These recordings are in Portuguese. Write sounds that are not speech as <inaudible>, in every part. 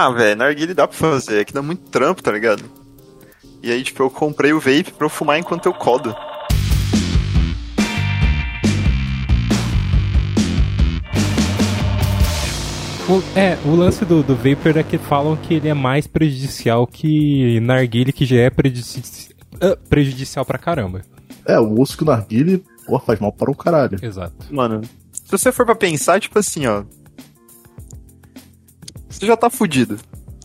Ah, velho, narguile dá pra fazer, é que dá muito trampo, tá ligado? E aí, tipo, eu comprei o vape pra eu fumar enquanto eu codo. O, é, o lance do, do Vapor é que falam que ele é mais prejudicial que narguile, que já é prejudici uh, prejudicial pra caramba. É, o osso que o narguile, pô, faz mal para o caralho. Exato. Mano, se você for pra pensar, tipo assim, ó. Você já tá fudido.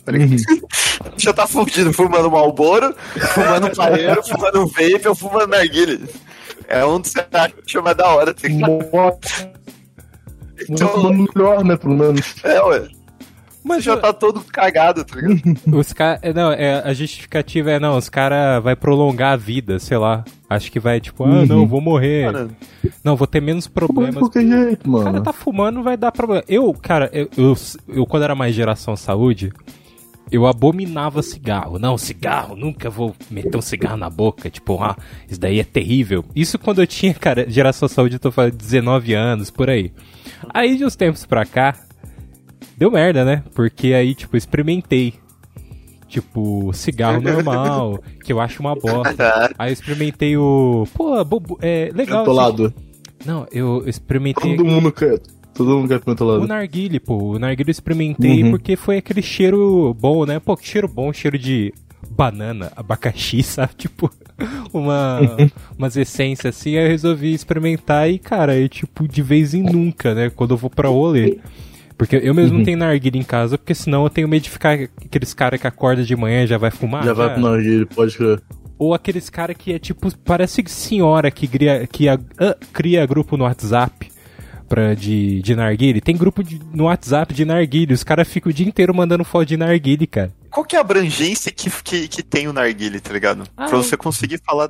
Tá? Uhum. <laughs> já tá fudido fumando Malboro, fumando paeiro, <laughs> fumando vape ou fumando narguile. É um que você acha mais da hora, tá ligado? Então, melhor, né, pelo menos. É, ué. Mas já tá todo cagado, tá ligado? <laughs> Os caras. Não, é, a justificativa é, não, os caras vai prolongar a vida, sei lá. Acho que vai, tipo, ah, não, vou morrer. Mano, Não, vou ter menos Fumando de problemas. qualquer jeito, O cara mano. tá fumando, vai dar problema. Eu, cara, eu, eu, eu, quando era mais geração saúde, eu abominava cigarro. Não, cigarro, nunca vou meter um cigarro na boca. Tipo, ah, isso daí é terrível. Isso quando eu tinha, cara, geração saúde, eu tô falando 19 anos, por aí. Aí de uns tempos pra cá, deu merda, né? Porque aí, tipo, eu experimentei. Tipo, cigarro <laughs> normal, que eu acho uma bosta. Aí eu experimentei o. Pô, bobo, é legal. Mentolado. Não, eu experimentei. Todo mundo quer. Todo mundo quer O mentolado. narguile, pô. O narguile eu experimentei Uhum. porque foi aquele cheiro bom, né? Pô, que cheiro bom, cheiro de banana, abacaxi, <laughs> sabe? Tipo, uma, <laughs> umas essências assim. Aí eu resolvi experimentar e, cara, eu, tipo, de vez em nunca, né? Quando eu vou pra rolê. Porque eu mesmo Uhum. não tenho narguile em casa, porque senão eu tenho medo de ficar aqueles caras que acordam de manhã e já vai fumar. Já vai pro narguile, pode crer. Ou aqueles cara que é tipo, parece senhora que cria, que a- ah, cria grupo no WhatsApp pra, de, de narguile. Tem grupo de- no WhatsApp de narguile, os caras ficam o dia inteiro mandando foto de narguile, cara. qual que é a abrangência que, que, que tem o narguile, tá ligado? Ah, pra você conseguir falar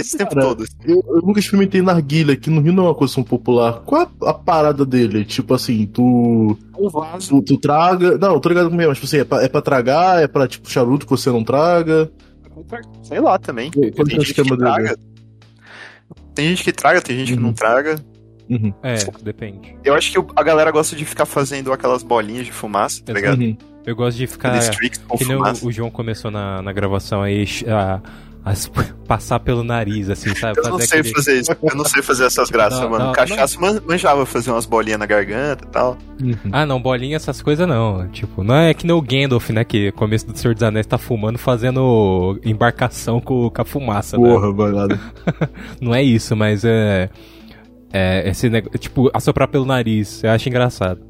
esse tempo Cara, todo. assim. Eu, eu nunca experimentei narguilha, que no Rio não é uma coisa tão popular. Qual é a, a parada dele? Tipo assim, tu, Um vaso. tu. tu traga. Não, eu tô ligado mesmo, mas tipo assim, é pra, é pra tragar, é pra tipo charuto que você não traga. Sei lá também. Qual que é o Tem gente que esquema dele? traga. Tem gente que traga, tem gente que Uhum. não traga. Uhum. É, depende. Eu acho que a galera gosta de ficar fazendo aquelas bolinhas de fumaça, tá ligado? Uhum. Eu gosto de ficar. Que nem o, o João começou na, na gravação aí a, a s- passar pelo nariz, assim, sabe? Eu não Fazer sei aquele- fazer isso. Eu não sei fazer essas graças, Não, mano. não, Cachaça man- manjava fazer umas bolinhas na garganta e tal. Uhum. Ah, não, bolinha, essas coisas não. Tipo, não é que nem o Gandalf, né? Que começo do Senhor dos Anéis tá fumando, fazendo embarcação com, com a fumaça, né? Porra. <laughs> Não é isso, mas é. É esse negócio. Tipo, assoprar pelo nariz. Eu acho engraçado.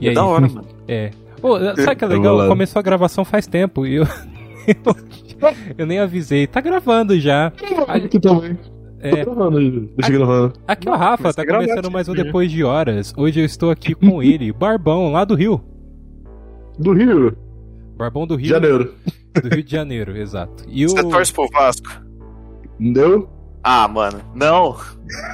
E aí? da hora, mano. É. Ô, sabe que é legal? Começou a gravação faz tempo e eu. <laughs> <laughs> eu, nem avisei. Tá gravando já. Aqui também. É. Tô gravando. Deixa gravando. Aqui é o Rafa, Mas tá começando mais um. Depois de Horas. Hoje eu estou aqui com ele, <laughs> Barbão, lá do Rio. Do Rio, Barbão do Rio. janeiro. Do Rio de Janeiro, exato. E o. Você torce pro Vasco? Entendeu? Ah, mano. Não.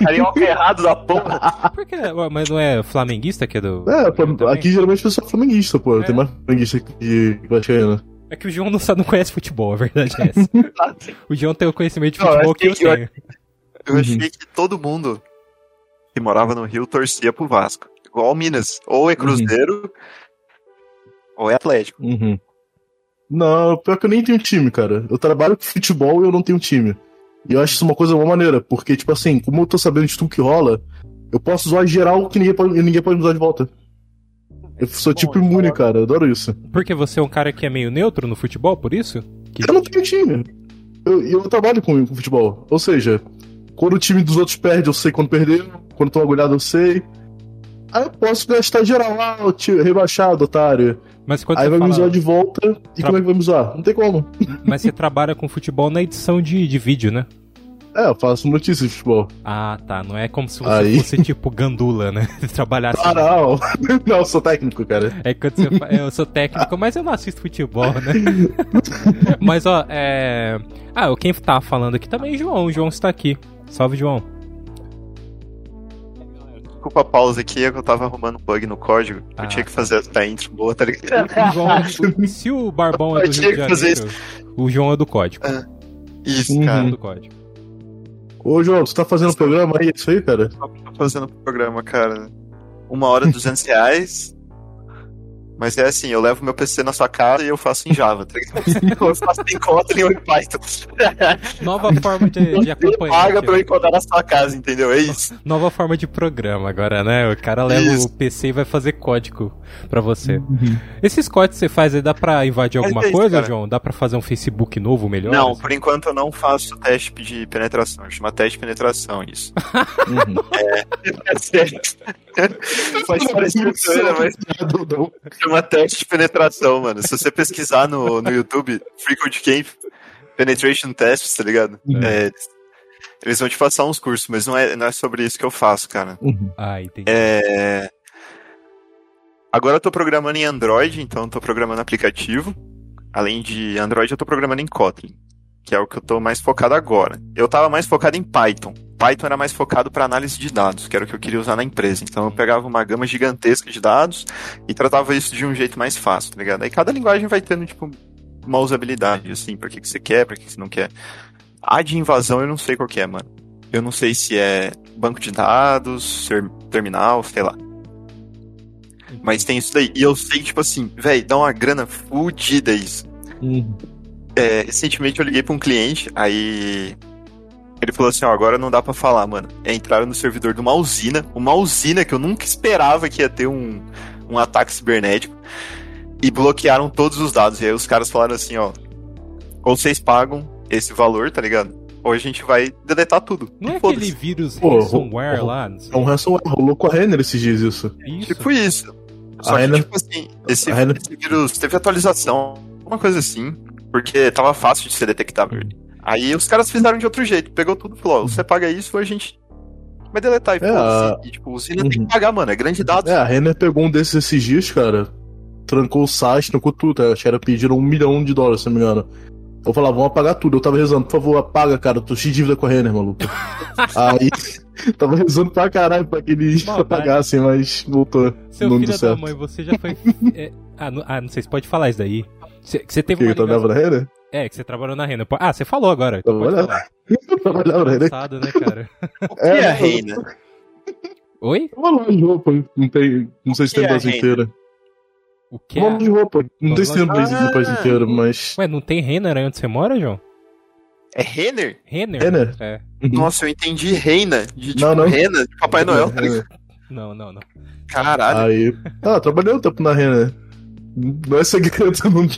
Carioca errado da porra. <laughs> Por que? Mas não é flamenguista que é do. É, aqui geralmente o pessoal é flamenguista, pô. É. Tem mais flamenguista que vascaíno. É que o João não, sabe, não conhece futebol, a verdade é essa. <laughs> o João tem o conhecimento de eu futebol que eu que eu- tenho. Eu achei que todo mundo que morava no Rio torcia pro Vasco. Igual o Minas. Ou é Cruzeiro, ou é Atlético. Uhum. Não, pior que eu nem tenho time, cara. Eu trabalho com futebol e eu não tenho time. E eu acho isso uma coisa boa maneira, porque, tipo assim, como eu tô sabendo de tudo que rola, eu posso zoar geral que ninguém pode, e ninguém pode me zoar de volta. Eu sou tipo imune, cara. Eu adoro isso. Porque você é um cara que é meio neutro no futebol, por isso? Que- Eu não tenho time. Eu, eu trabalho com, com futebol. Ou seja, quando o time dos outros perde, eu sei quando perdeu. Quando tô agulhado, eu sei. Aí eu posso gastar geral. Ah, o tio, rebaixado, otário. Mas quando Aí você vai me fala- zoar de volta. E Tra- como é que vai me zoar? Não tem como. Mas você trabalha com futebol na edição de, de vídeo, né? É, eu faço notícias de futebol. Ah, tá. Não é como se você Aí. fosse tipo gandula, né? <laughs> Você trabalhasse. Ah, não. <laughs> não, eu sou técnico, cara. É quando você é, Eu sou técnico, mas eu não assisto futebol, né? <laughs> mas ó, é. Ah, quem tá falando aqui também é João. O João está aqui. Salve, João. Desculpa a pausa aqui, é que eu tava arrumando um bug no código. Ah, eu tinha que fazer essa intro boa, tá ligado? O João, se o Barbão é do Eu Rio tinha de que fazer Janeiro, o João é do código. Isso, Uhum. É cara. do código. Ô, João, você tá fazendo programa aí? Isso aí, cara? Tô fazendo programa, cara. Uma hora, duzentos reais. Mas é assim, eu levo meu PC na sua casa e eu faço em Java, tá ligado? <laughs> eu faço em Kotlin ou em Python. <laughs> Nova forma de, de acompanhar. paga pra eu encontrar na sua casa, entendeu? É isso. Nova forma de programa agora, né? O cara leva Isso. o PC e vai fazer código pra você. Uhum. Esses códigos que você faz aí, dá pra invadir alguma é isso, coisa, cara. João? Dá pra fazer um Facebook novo melhor? Não, assim? por enquanto eu não faço teste de penetração. Chama teste de penetração isso. Uhum. <laughs> É sério. Pode parecer zoeira, mas chama teste de penetração, mano. Se você pesquisar no, no YouTube, Free Code Camp Penetration Tests, tá ligado? Uhum. É, eles vão te passar uns cursos, mas não é, não é sobre isso que eu faço, cara. Uhum. Ah, entendi. É... Agora eu tô programando em Android, então eu tô programando aplicativo. Além de Android, eu tô programando em Kotlin, que é o que eu tô mais focado agora. Eu tava mais focado em Python. Python era mais focado para análise de dados, que era o que eu queria usar na empresa. Então eu pegava uma gama gigantesca de dados e tratava isso de um jeito mais fácil, tá ligado? Aí cada linguagem vai tendo, tipo, uma usabilidade, assim, pra que, que você quer, pra que, que você não quer. A de invasão eu não sei qual que é, mano. Eu não sei se é banco de dados, terminal, sei lá. Mas tem isso daí. E eu sei, tipo assim, velho, dá uma grana fudida isso. Uhum. É, recentemente eu liguei pra um cliente, aí ele falou assim, ó, agora não dá pra falar, mano. É, entraram no servidor de uma usina, uma usina que eu nunca esperava que ia ter um, um ataque cibernético, e bloquearam todos os dados. E aí os caras falaram assim, ó, ou vocês pagam esse valor, tá ligado? Ou a gente vai deletar tudo. Não é Foda-se. aquele vírus Pô, ransomware lá? É um ransomware. Rolou com a Renner esses dias isso. Isso. Tipo isso. Só A que, Renner- tipo assim, esse, Renner- esse vírus teve atualização, uma coisa assim, porque tava fácil de ser detectável. Aí os caras fizeram de outro jeito, pegou tudo e falou, você paga isso ou a gente vai deletar. E, É, foda-se. e tipo, o tem Uhum. que pagar, mano, é grande dado. É, a Renner pegou um desses esses dias, cara. Trancou o site, trancou tudo. Acho que era pediram um milhão de dólares, se não me engano. Eu falava, vamos apagar tudo. Eu tava rezando, por favor, apaga, cara. Eu tô cheio de dívida com a Renner, maluco. <laughs> Aí, tava rezando pra caralho pra que eles Maldade. apagassem, mas voltou. Seu não filho deu da certo. mãe, você já foi. é, ah, não, ah, não sei se pode falar isso daí. Você, que você teve Que uma eu trabalhava ligação- na Renner? É, que você trabalhou na Renda. Ah, você falou agora. Pode Trabalhava. falar. Eu <laughs> trabalhava na Renner. Passado, né, cara? O que é, É, a reina? Oi? Uma loja de roupa, não tem. Não sei se tem é no Brasil a inteiro. O que Uma é? loja de roupa. Não sei se tem no Brasil país Ah. inteiro, mas. Ué, não tem Renner aí onde você mora, João? É Renner? Renner? Renner? É. Uhum. Nossa, eu entendi reina, de tipo Não, não. rena, de Papai Noel, tá? Não, não, não. Caralho. Aí. Ah, trabalhei um tempo na Renner. Não é segredo, não,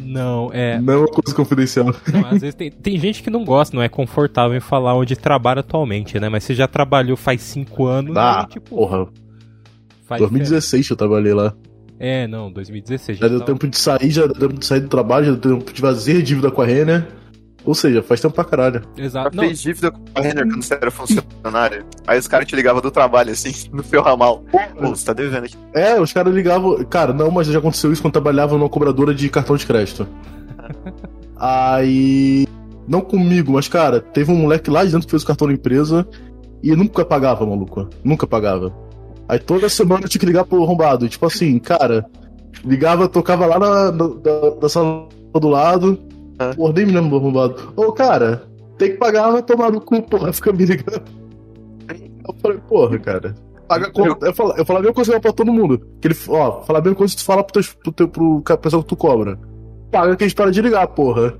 Não, é. não é uma coisa confidencial. Não, às vezes tem, tem gente que não gosta, não é confortável em falar onde trabalha atualmente, né? Mas você já trabalhou faz cinco anos, Ah, aí, tipo, porra. faz 2016 eu trabalhei lá. É, não, 2016. Já deu tá- tempo de sair, já deu tempo de sair do trabalho, já deu tempo de fazer dívida com a Renner. Ou seja, faz tempo pra caralho. Já Exato. Não, fez dívida com a Renner quando você era funcionário. Aí os caras te ligavam do trabalho, assim, <laughs> no seu ramal. Pô, você tá devendo aqui. É, os caras ligavam. Cara, não, mas já aconteceu isso quando eu trabalhava numa cobradora de cartão de crédito. <laughs> Aí. Não comigo, mas, cara, teve um moleque lá de dentro que fez o cartão da empresa e nunca pagava, maluco. Nunca pagava. Aí toda semana eu tinha que ligar pro arrombado. Tipo assim, cara, ligava, tocava lá na, na, da sala do lado. Ah. Porra, nem me lembro do arrombado. Ô, cara, tem que pagar, vai tomar no cu, porra, fica me ligando. Eu falei, porra, cara. Paga conta. Eu falo, eu falo a mesma coisa pra todo mundo. Que ele, ó, fala a mesma coisa que tu fala pro, teu, pro, teu, pro pessoal que tu cobra. Paga que a gente para de ligar, porra.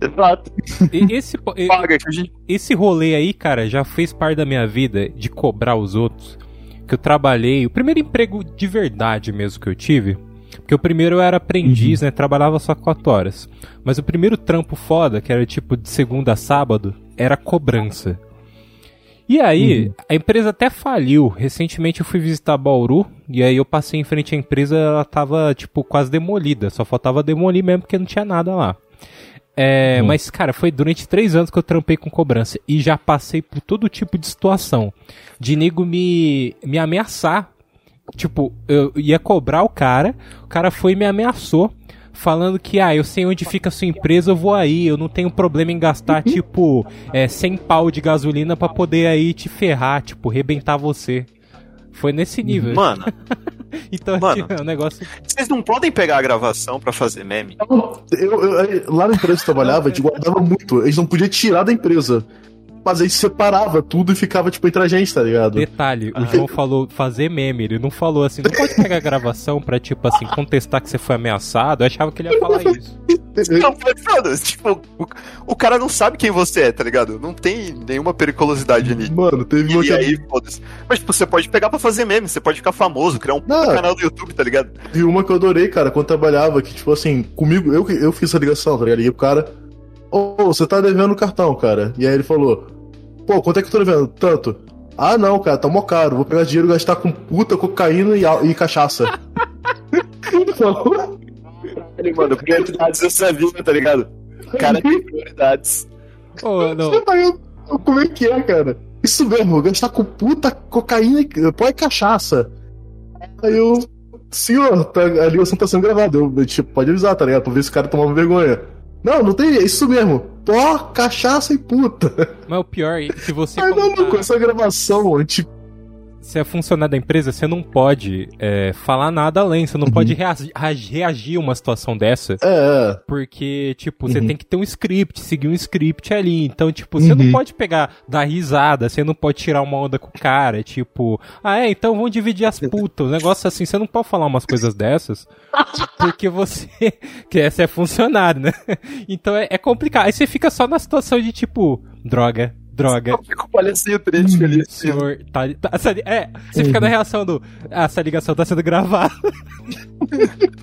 Exato. e- esse, Paga que esse rolê aí, cara, já fez parte da minha vida de cobrar os outros. Que eu trabalhei, o primeiro emprego de verdade mesmo que eu tive. Porque o primeiro eu era aprendiz, né? Trabalhava só 4 horas. Mas o primeiro trampo foda, que era tipo de segunda a sábado, era cobrança. E aí, Uhum. a empresa até faliu. Recentemente eu fui visitar Bauru, e aí eu passei em frente à empresa, ela tava, tipo, quase demolida. Só faltava demolir mesmo, porque não tinha nada lá. É, Uhum. Mas, cara, foi durante três anos que eu trampei com cobrança. E já passei por todo tipo de situação. De nego me, me ameaçar. Tipo, eu ia cobrar o cara, o cara foi e me ameaçou. Falando que, ah, eu sei onde fica a sua empresa, eu vou aí. Eu não tenho problema em gastar, tipo, é, 100 pau de gasolina pra poder aí te ferrar, tipo, rebentar você. Foi nesse nível. Mano, <laughs> Então, Mano. tipo, é um negócio. vocês não podem pegar a gravação pra fazer meme? Eu, eu- eu- lá na empresa que eu trabalhava, a gente guardava muito. Eles não podiam tirar da empresa. Mas aí separava tudo e ficava, tipo, entre a gente, tá ligado? Detalhe, o João falou fazer meme, ele não falou assim, não pode pegar a gravação pra, tipo assim, contestar que você foi ameaçado. Eu achava que ele ia falar <laughs> isso. Não, mas, foda tipo, o, o cara não sabe quem você é, tá ligado? Não tem nenhuma periculosidade ali. Mano, teve E, uma que aí, foda-se. Mas, tipo, você pode pegar pra fazer meme, você pode ficar famoso, criar um Não. canal do YouTube, tá ligado? Vi uma que eu adorei, cara, quando trabalhava, que, tipo assim, comigo, eu, eu fiz essa ligação, tá ligado? E o cara, ô, você tá devendo o cartão, cara. E aí ele falou, pô, quanto é que eu tô devendo? Tanto. Ah, não, cara, tá mó caro. Vou pegar dinheiro e gastar com puta, cocaína e, e cachaça. Ele <laughs> falou, Ele, mano, prioridades dessa vida, tá ligado? O cara tem prioridades. Ô, não. Eu, como é que é, cara? Isso mesmo, gastar com puta, cocaína e pó e cachaça. Aí eu, senhor, tá, a ligação tá sendo gravada. Eu, eu, tipo, pode avisar, tá ligado? Pra ver se o cara tomava vergonha. Não, não tem, é isso mesmo. Pó, cachaça e puta. Mas o pior é que você. Aí, como maluco, tá- essa gravação, tipo, se é funcionário da empresa, você não pode é, falar nada além, você não Uhum. pode reagir, reagir a uma situação dessa, é, é. porque, tipo, você Uhum. tem que ter um script, seguir um script ali. Então, tipo, você não Uhum. pode pegar, dar risada, você não pode tirar uma onda com o cara, tipo, ah, é, então vamos dividir as putas. Um negócio assim, você não pode falar umas coisas dessas, porque você, <laughs> que essa é funcionário, né? <laughs> Então é, é complicado. Aí você fica só na situação de, tipo, droga. Droga. Fica um palhacinho triste ali. Senhor, tá, tá- essa é, você fica na reação do. "Ah, essa ligação tá sendo gravada. <laughs>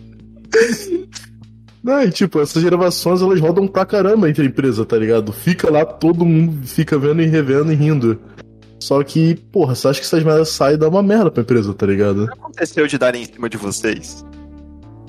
Não, e tipo, essas gravações elas rodam pra caramba entre a empresa, tá ligado? Fica lá, todo mundo fica vendo e revendo e rindo. Só que, porra, você acha que essas merdas saem e dá uma merda pra empresa, tá ligado? aconteceu de darem em cima de vocês?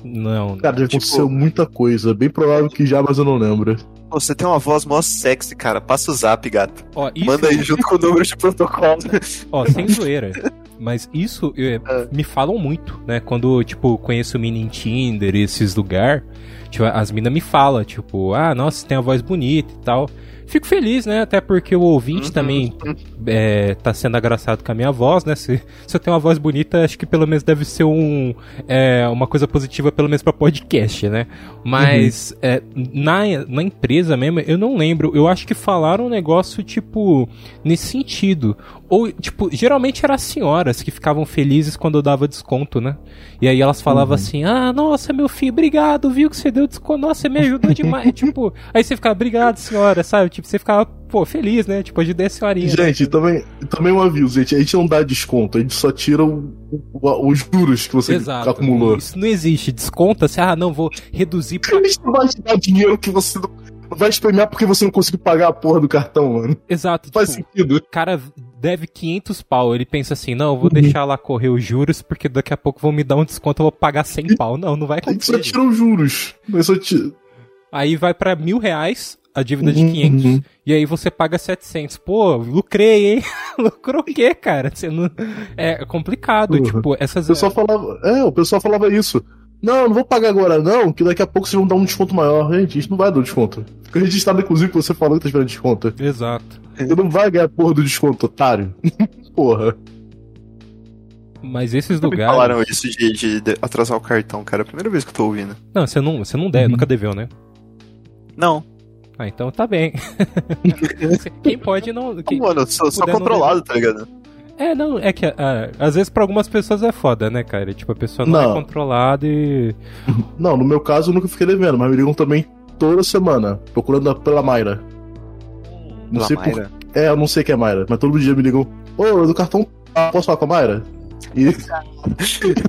Não. Cara, já Tipo- aconteceu muita coisa. Bem provável que já, mas eu não lembro. Você tem uma voz mó sexy, cara. Passa o zap, gato. Ó, isso, Manda aí junto com o número de protocolo. <laughs> ó, sem zoeira. Mas isso é, me falam muito, né? Quando, tipo, conheço mina em Tinder e esses lugares, tipo, as minas me falam, tipo, ah, nossa, você tem a voz bonita e tal. Fico feliz, né? Até porque o ouvinte Uhum. também é, tá sendo agraciado com a minha voz, né? Se, se eu tenho uma voz bonita, acho que pelo menos deve ser um, é, uma coisa positiva, pelo menos pra podcast, né? Mas é, na, na empresa mesmo, eu não lembro. Eu acho que falaram um negócio, tipo, nesse sentido. Ou, tipo, geralmente eram as senhoras que ficavam felizes quando eu dava desconto, né? E aí elas falavam assim: Ah, nossa, meu filho, obrigado, viu que você deu desconto. Nossa, você me ajudou demais. <laughs> tipo, aí você ficava, obrigado, senhora, sabe? Tipo, você ficava, pô, feliz, né? Tipo, ajudei a senhorinha. Gente, também, também um aviso, gente. A gente não dá desconto, a gente só tira o- o- os juros que você Exato. acumulou. Isso não existe. Desconta-se, ah, não, vou reduzir A gente não vai te dar dinheiro que você não. Vai te premiar porque você não conseguiu pagar a porra do cartão, mano. Exato. Faz tipo, sentido. o cara deve 500 pau. Ele pensa assim: não, eu vou deixar lá correr os juros porque daqui a pouco vão me dar um desconto, eu vou pagar 100 pau. Não, não vai A gente só acontecer. tira os juros. Mas só tira. Aí vai pra mil reais a dívida de Uhum, 500 uhum. e aí você paga 700. Pô, lucrei, hein? <laughs> Lucrou o quê, cara? Você não... É complicado, Uhum. tipo, essas... O pessoal falava. É, o pessoal falava isso. Não, não vou pagar agora, não, que daqui a pouco vocês vão dar um desconto maior. Gente, a gente não vai dar um desconto. Fica registrado, inclusive, que você falou que tá esperando desconto. Exato. Você não vai ganhar a porra do desconto, otário. <laughs> porra. Mas esses lugares... falaram isso de, de- de atrasar o cartão, cara. É a primeira vez que eu tô ouvindo. Não, você não, você não deve, Uhum. nunca deveu, né? Não. Ah, então tá bem. <laughs> Quem pode não... Quem... Mano, eu sou, sou puder não controlado, tá ligado? É, não, é que ah, às vezes pra algumas pessoas é foda, né, cara? Tipo, a pessoa não, Não. é controlada e. <laughs> Não, no meu caso eu nunca fiquei devendo, mas me ligam também toda semana, procurando a- pela Mayra. Não Pela sei por. É, eu não sei quem é Mayra, mas todo dia me ligam. Ô, do cartão, posso falar com a Mayra? E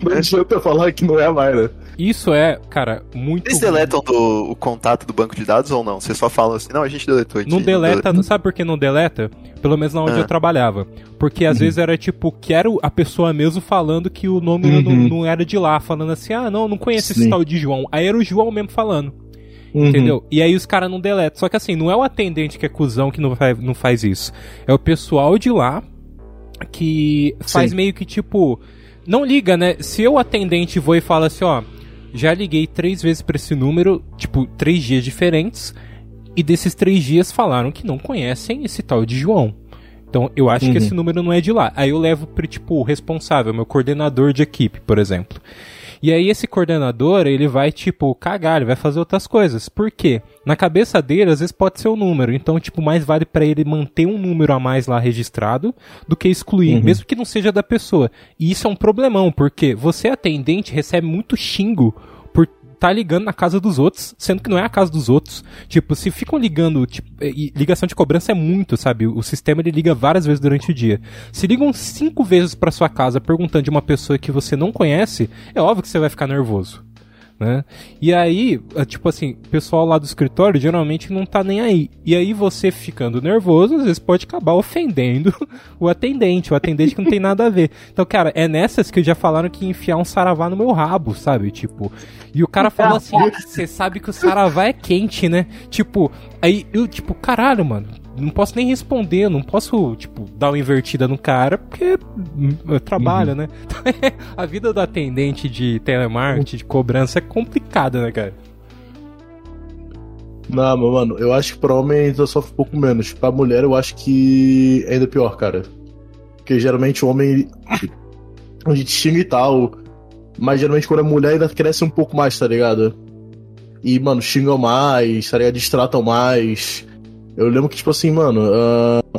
não adianta <laughs> eu falar que não é a Mayra. Isso é, cara, muito. Vocês ruim. deletam do, o contato do banco de dados ou não? Vocês só falam assim, não, a gente deletou. gente Não deleta, sabe por que não deleta? Pelo menos na onde Ah. eu trabalhava. Porque às Uhum. vezes era tipo, quero a pessoa mesmo falando que o nome Uhum. não, não era de lá, falando assim, ah, não, não conheço esse Sim. tal de João. Aí era o João mesmo falando, Uhum. entendeu? E aí os caras não deletam. Só que assim, não é o atendente que é cuzão que não, vai, não faz isso. É o pessoal de lá que faz Sim. meio que tipo. Não liga, né? Se eu atendente vou e falo assim, ó. Já liguei três vezes pra esse número, tipo, três dias diferentes. E desses três dias falaram que não conhecem esse tal de João. Então eu acho Uhum. que esse número não é de lá. Aí eu levo pro, tipo, o responsável, meu coordenador de equipe, por exemplo. E aí esse coordenador, ele vai, tipo, cagar, ele vai fazer outras coisas. Por quê? Na cabeça dele, às vezes pode ser um número. Então, tipo, mais vale para ele manter um número a mais lá registrado do que excluir, uhum. mesmo que não seja da pessoa. E isso é um problemão, porque você, atendente, recebe muito xingo tá ligando na casa dos outros, sendo que não é a casa dos outros. Tipo, se ficam ligando, tipo, ligação de cobrança é muito, sabe? O sistema ele liga várias vezes durante o dia. Se ligam cinco vezes para sua casa perguntando de uma pessoa que você não conhece, é óbvio que você vai ficar nervoso né? E aí, é, tipo assim, o pessoal lá do escritório geralmente não tá nem aí. E aí você ficando nervoso, às vezes pode acabar ofendendo <laughs> o atendente, o atendente que não tem nada a ver. Então, cara, é nessas que já falaram que enfiar um saravá no meu rabo, sabe? Tipo, e o cara falou assim: você sabe que o saravá é quente, né? Tipo, aí eu, tipo, caralho, mano, não posso nem responder, não posso, tipo, dar uma invertida no cara, porque eu trabalho, uhum. né? <laughs> a vida do atendente de telemarketing, de cobrança, é complicada, né, cara? Não, mas, mano, eu acho que pra homem ainda sofre um pouco menos. Pra mulher, eu acho que é ainda pior, cara. Porque geralmente o homem. A gente xinga e tal. Mas geralmente quando é mulher ainda cresce um pouco mais, tá ligado? E, mano, xingam mais, tá ligado? Distratam mais. Eu lembro que, tipo assim, mano,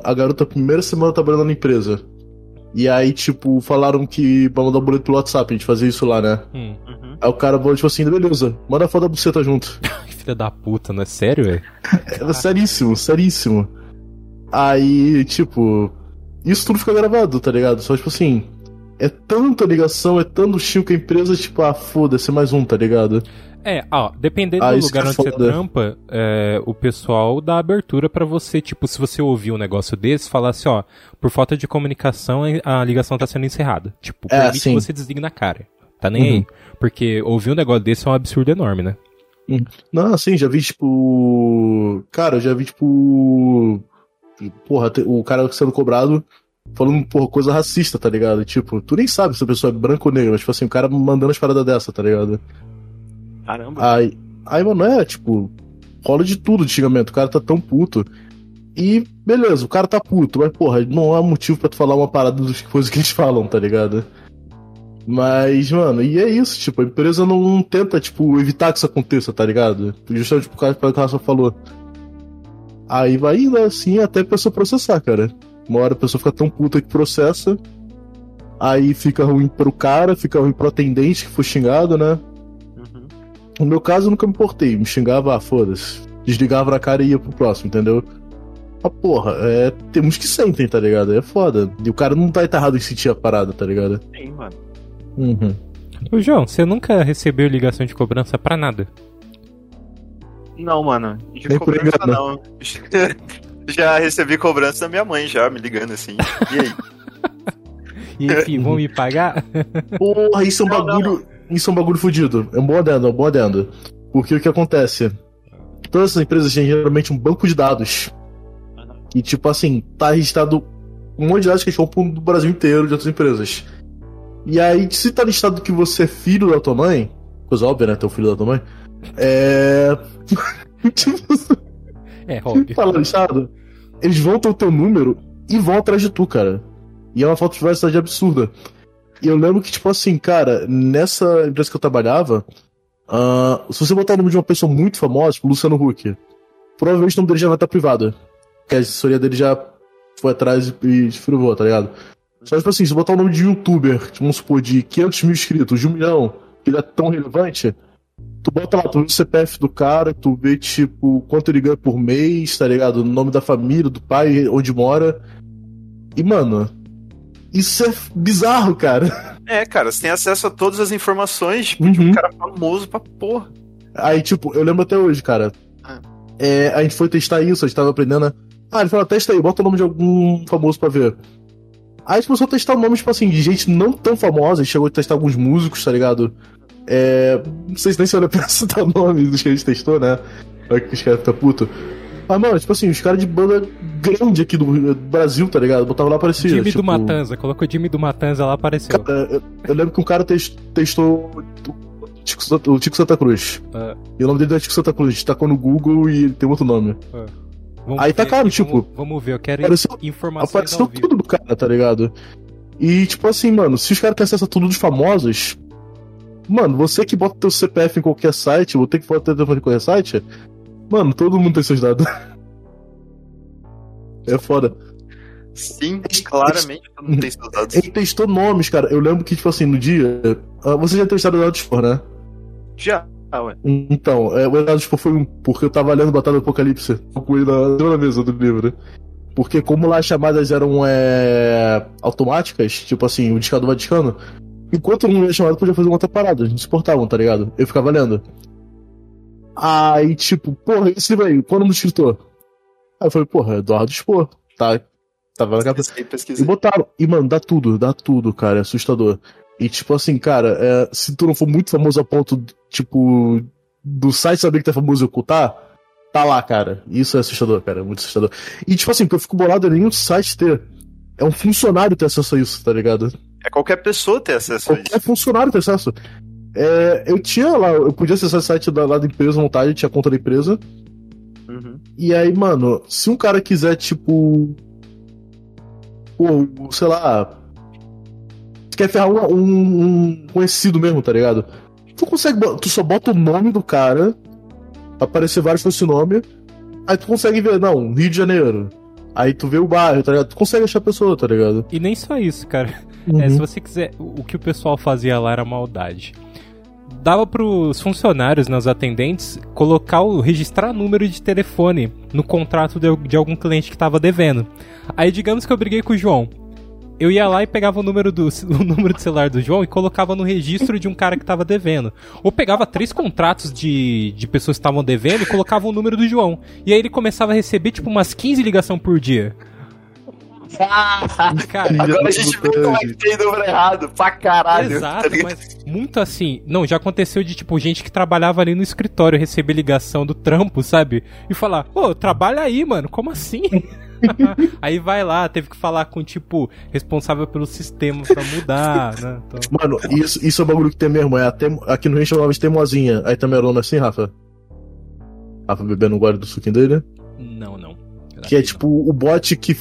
a garota, primeira semana trabalhando na empresa. E aí, tipo, falaram que pra mandar o boleto pelo WhatsApp, a gente fazia isso lá, né? Hum. Uhum. Aí o cara falou, tipo assim, beleza, manda a foto da buceta junto. <laughs> Filha da puta, não é sério, velho? Era seríssimo, seríssimo. Aí, tipo, isso tudo fica gravado, tá ligado? Só, tipo assim, é tanta ligação, é tanto chico que a empresa, tipo, ah, foda-se, mais um, tá ligado? É, ó, dependendo ah, do lugar é onde foda. você trampa, é, o pessoal dá abertura para você, tipo, se você ouvir um negócio desse, falar assim, ó, por falta de comunicação, a ligação tá sendo encerrada. Tipo, é, permite que você desligue na cara. Tá nem uhum. aí. Porque ouvir um negócio desse é um absurdo enorme, né? Uhum. Não, assim, já vi, tipo. Cara, eu já vi, tipo. Porra, o cara sendo cobrado falando, porra, coisa racista, tá ligado? Tipo, tu nem sabe se a pessoa é branca ou negra, mas, tipo assim, o cara mandando as paradas dessa, tá ligado? Caramba. Aí, aí, mano, é, tipo, rola de tudo de xingamento. O cara tá tão puto. E, beleza, o cara tá puto, mas, porra, não há motivo para tu falar uma parada das <laughs> coisas que eles falam, tá ligado? Mas, mano, e é isso, tipo, a empresa não tenta, tipo, evitar que isso aconteça, tá ligado? Justamente por causa do que a Rafa falou. Aí vai indo assim até a pessoa processar, cara. Uma hora a pessoa fica tão puta que processa. Aí fica ruim pro cara, fica ruim pro atendente que foi xingado, né? No meu caso, eu nunca me importei. Me xingava, ah, foda-se. Desligava na cara e ia pro próximo, entendeu? Ah, porra, é, temos que sentem, tá ligado? É foda. E o cara não tá errado em sentir a parada, tá ligado? Sim, mano. Uhum. Ô, João, você nunca recebeu ligação de cobrança pra nada? Não, mano. De Nem cobrança não. <laughs> já recebi cobrança da minha mãe já, me ligando assim. E aí? <laughs> e enfim, vão me pagar? Porra, isso é um bagulho isso é um bagulho fodido. É um bom adendo, é um bom adendo. Porque o que acontece? Todas essas empresas têm geralmente um banco de dados. E, tipo assim, tá registrado um monte de dados que eles compram do Brasil inteiro, de outras empresas. E aí, se tá listado que você é filho da tua mãe, coisa óbvia, né? Teu filho da tua mãe. É. <laughs> é óbvio. Tá listado, eles vão ter o teu número e vão atrás de tu, cara. E é uma falta de privacidade absurda. Eu lembro que, tipo assim, cara, nessa empresa que eu trabalhava, uh, se você botar o nome de uma pessoa muito famosa, tipo Luciano Huck, provavelmente o nome dele já vai estar privado. Porque a assessoria dele já foi atrás e esfrevou, tá ligado? Só tipo assim, se botar o nome de youtuber, vamos supor, de 500 mil inscritos, de um milhão, que ele é tão relevante, tu bota lá, tu vê o CPF do cara, tu vê, tipo, quanto ele ganha por mês, tá ligado? O nome da família, do pai, onde mora. E, mano, isso é bizarro, cara. É, cara, você tem acesso a todas as informações tipo, uhum. de um uhum. cara famoso pra porra. Aí, tipo, eu lembro até hoje, cara. Ah. É, a gente foi testar isso, a gente tava aprendendo. A... Ah, ele falou, testa aí, bota o nome de algum famoso pra ver. Aí a gente começou a testar nomes, tipo assim, de gente não tão famosa, a gente chegou a testar alguns músicos, tá ligado? É. Não sei se nem se olha pra <laughs> citar nomes dos que a gente testou, né? Olha que os caras ficam puto. Mas, mano, tipo assim, os caras de banda grande aqui do Brasil, tá ligado? Botava lá, aparecia. Jimmy tipo... do Matanza, colocou Jimmy do Matanza lá, apareceu. Cara, eu, eu, lembro que um cara testou o Tico, Santa Cruz. É. E o nome dele é Tico Santa Cruz, tacou no Google e tem outro nome. É. Aí tá caro, tipo. Vamos, vamos, ver, eu quero apareceu, informações. Apareceu tudo do cara, tá ligado? E, tipo assim, mano, se os caras têm acesso a tudo dos famosos, mano, você que bota teu CPF em qualquer site, ou tem que botar teu telefone em qualquer site, mano, todo mundo tem seus dados. É foda. Sim, claramente todo mundo tem seus dados. Ele testou nomes, cara. Eu lembro que, tipo assim, no dia. ah, Você já testou o Eduardo Spor, né? Já, ah, ué. Então, é, o Eduardo Spor foi um. Porque eu tava lendo Batalha do Apocalipse com ele na, na mesa do livro. Porque como lá as chamadas eram é, automáticas, tipo assim, o discador vai discando, enquanto não ia chamado, podia fazer uma outra parada, não se importavam, tá ligado? Eu ficava lendo. Aí, tipo, porra, esse livro aí, qual é o nome do escritor? Aí eu falei, porra, Eduardo Spor, tá? Tava na cabeça. Pesquisei, E botaram. E, mano, dá tudo, dá tudo, cara. É assustador. E, tipo assim, cara, é, se tu não for muito famoso a ponto, tipo, do site saber que tá famoso e ocultar, tá lá, cara. Isso é assustador, cara. É muito assustador. E, tipo assim, o que eu fico bolado é nenhum site ter. É um funcionário ter acesso a isso, tá ligado? É qualquer pessoa ter acesso a Qualquer isso. funcionário ter acesso. É, eu tinha lá, eu podia acessar o site da, lá da empresa à vontade, tinha conta da empresa. Uhum. E aí, mano, se um cara quiser, tipo. Pô, sei lá. Quer ferrar um, um- um conhecido mesmo, tá ligado? Tu consegue. Tu só bota o nome do cara. Aparecer vários com esse nome. Aí tu consegue ver, não, Rio de Janeiro. Aí tu vê o bairro, tá ligado? Tu consegue achar a pessoa, tá ligado? E nem só isso, cara. Uhum. É, se você quiser, o que o pessoal fazia lá era maldade. Dava pros funcionários, né, os atendentes, colocar o registrar número de telefone no contrato de, de algum cliente que tava devendo. Aí digamos que eu briguei com o João. Eu ia lá e pegava o número do <laughs> o número de celular do João e colocava no registro de um cara que tava devendo. Ou pegava três contratos de, de pessoas que estavam devendo e colocava o número do João. E aí ele começava a receber tipo umas 15 ligações por dia. Cara, Agora a gente vê como é que tem número errado, pra caralho. Exato, tá mas muito assim. Não, já aconteceu de, tipo, gente que trabalhava ali no escritório receber ligação do trampo, sabe? E falar, pô, trabalha aí, mano, como assim? <laughs> aí vai lá, teve que falar com, tipo, responsável pelo sistema pra mudar, né? Então, Mano, isso, isso é o bagulho que tem mesmo. É até, aqui no Rio chamava de teimosinha. Aí também era o nome assim, Rafa? Rafa bebendo o guarda do suquinho dele? não, não. Que é tipo o bot que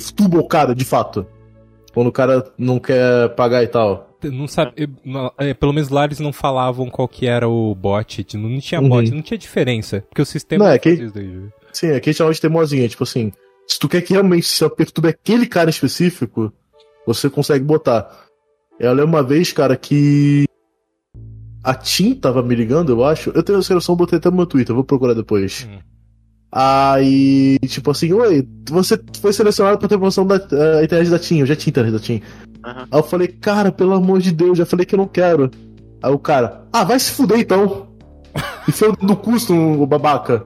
perturba o cara, de fato. Quando o cara não quer pagar e tal. Não sabe, é, pelo menos lá eles não falavam qual que era o bot, não, tinha Uhum. bot, não tinha diferença, porque o sistema Não, é que- daí. Sim, aqui a gente chama de teimosinha. Tipo assim, se tu quer que realmente se perturbe aquele cara específico, você consegue botar. Eu lembro uma vez, cara, que. A Tim tava me ligando, eu acho. Eu tenho a seleção, botei até no meu Twitter, vou procurar depois. Hum. Aí, tipo assim, oi, você foi selecionado pra ter promoção da eh, internet da TIM, eu já tinha internet da TIM. Aham. Aí eu falei, cara, pelo amor de Deus, já falei que eu não quero. Aí o cara, ah, vai se fuder então. E foi do custo, o babaca.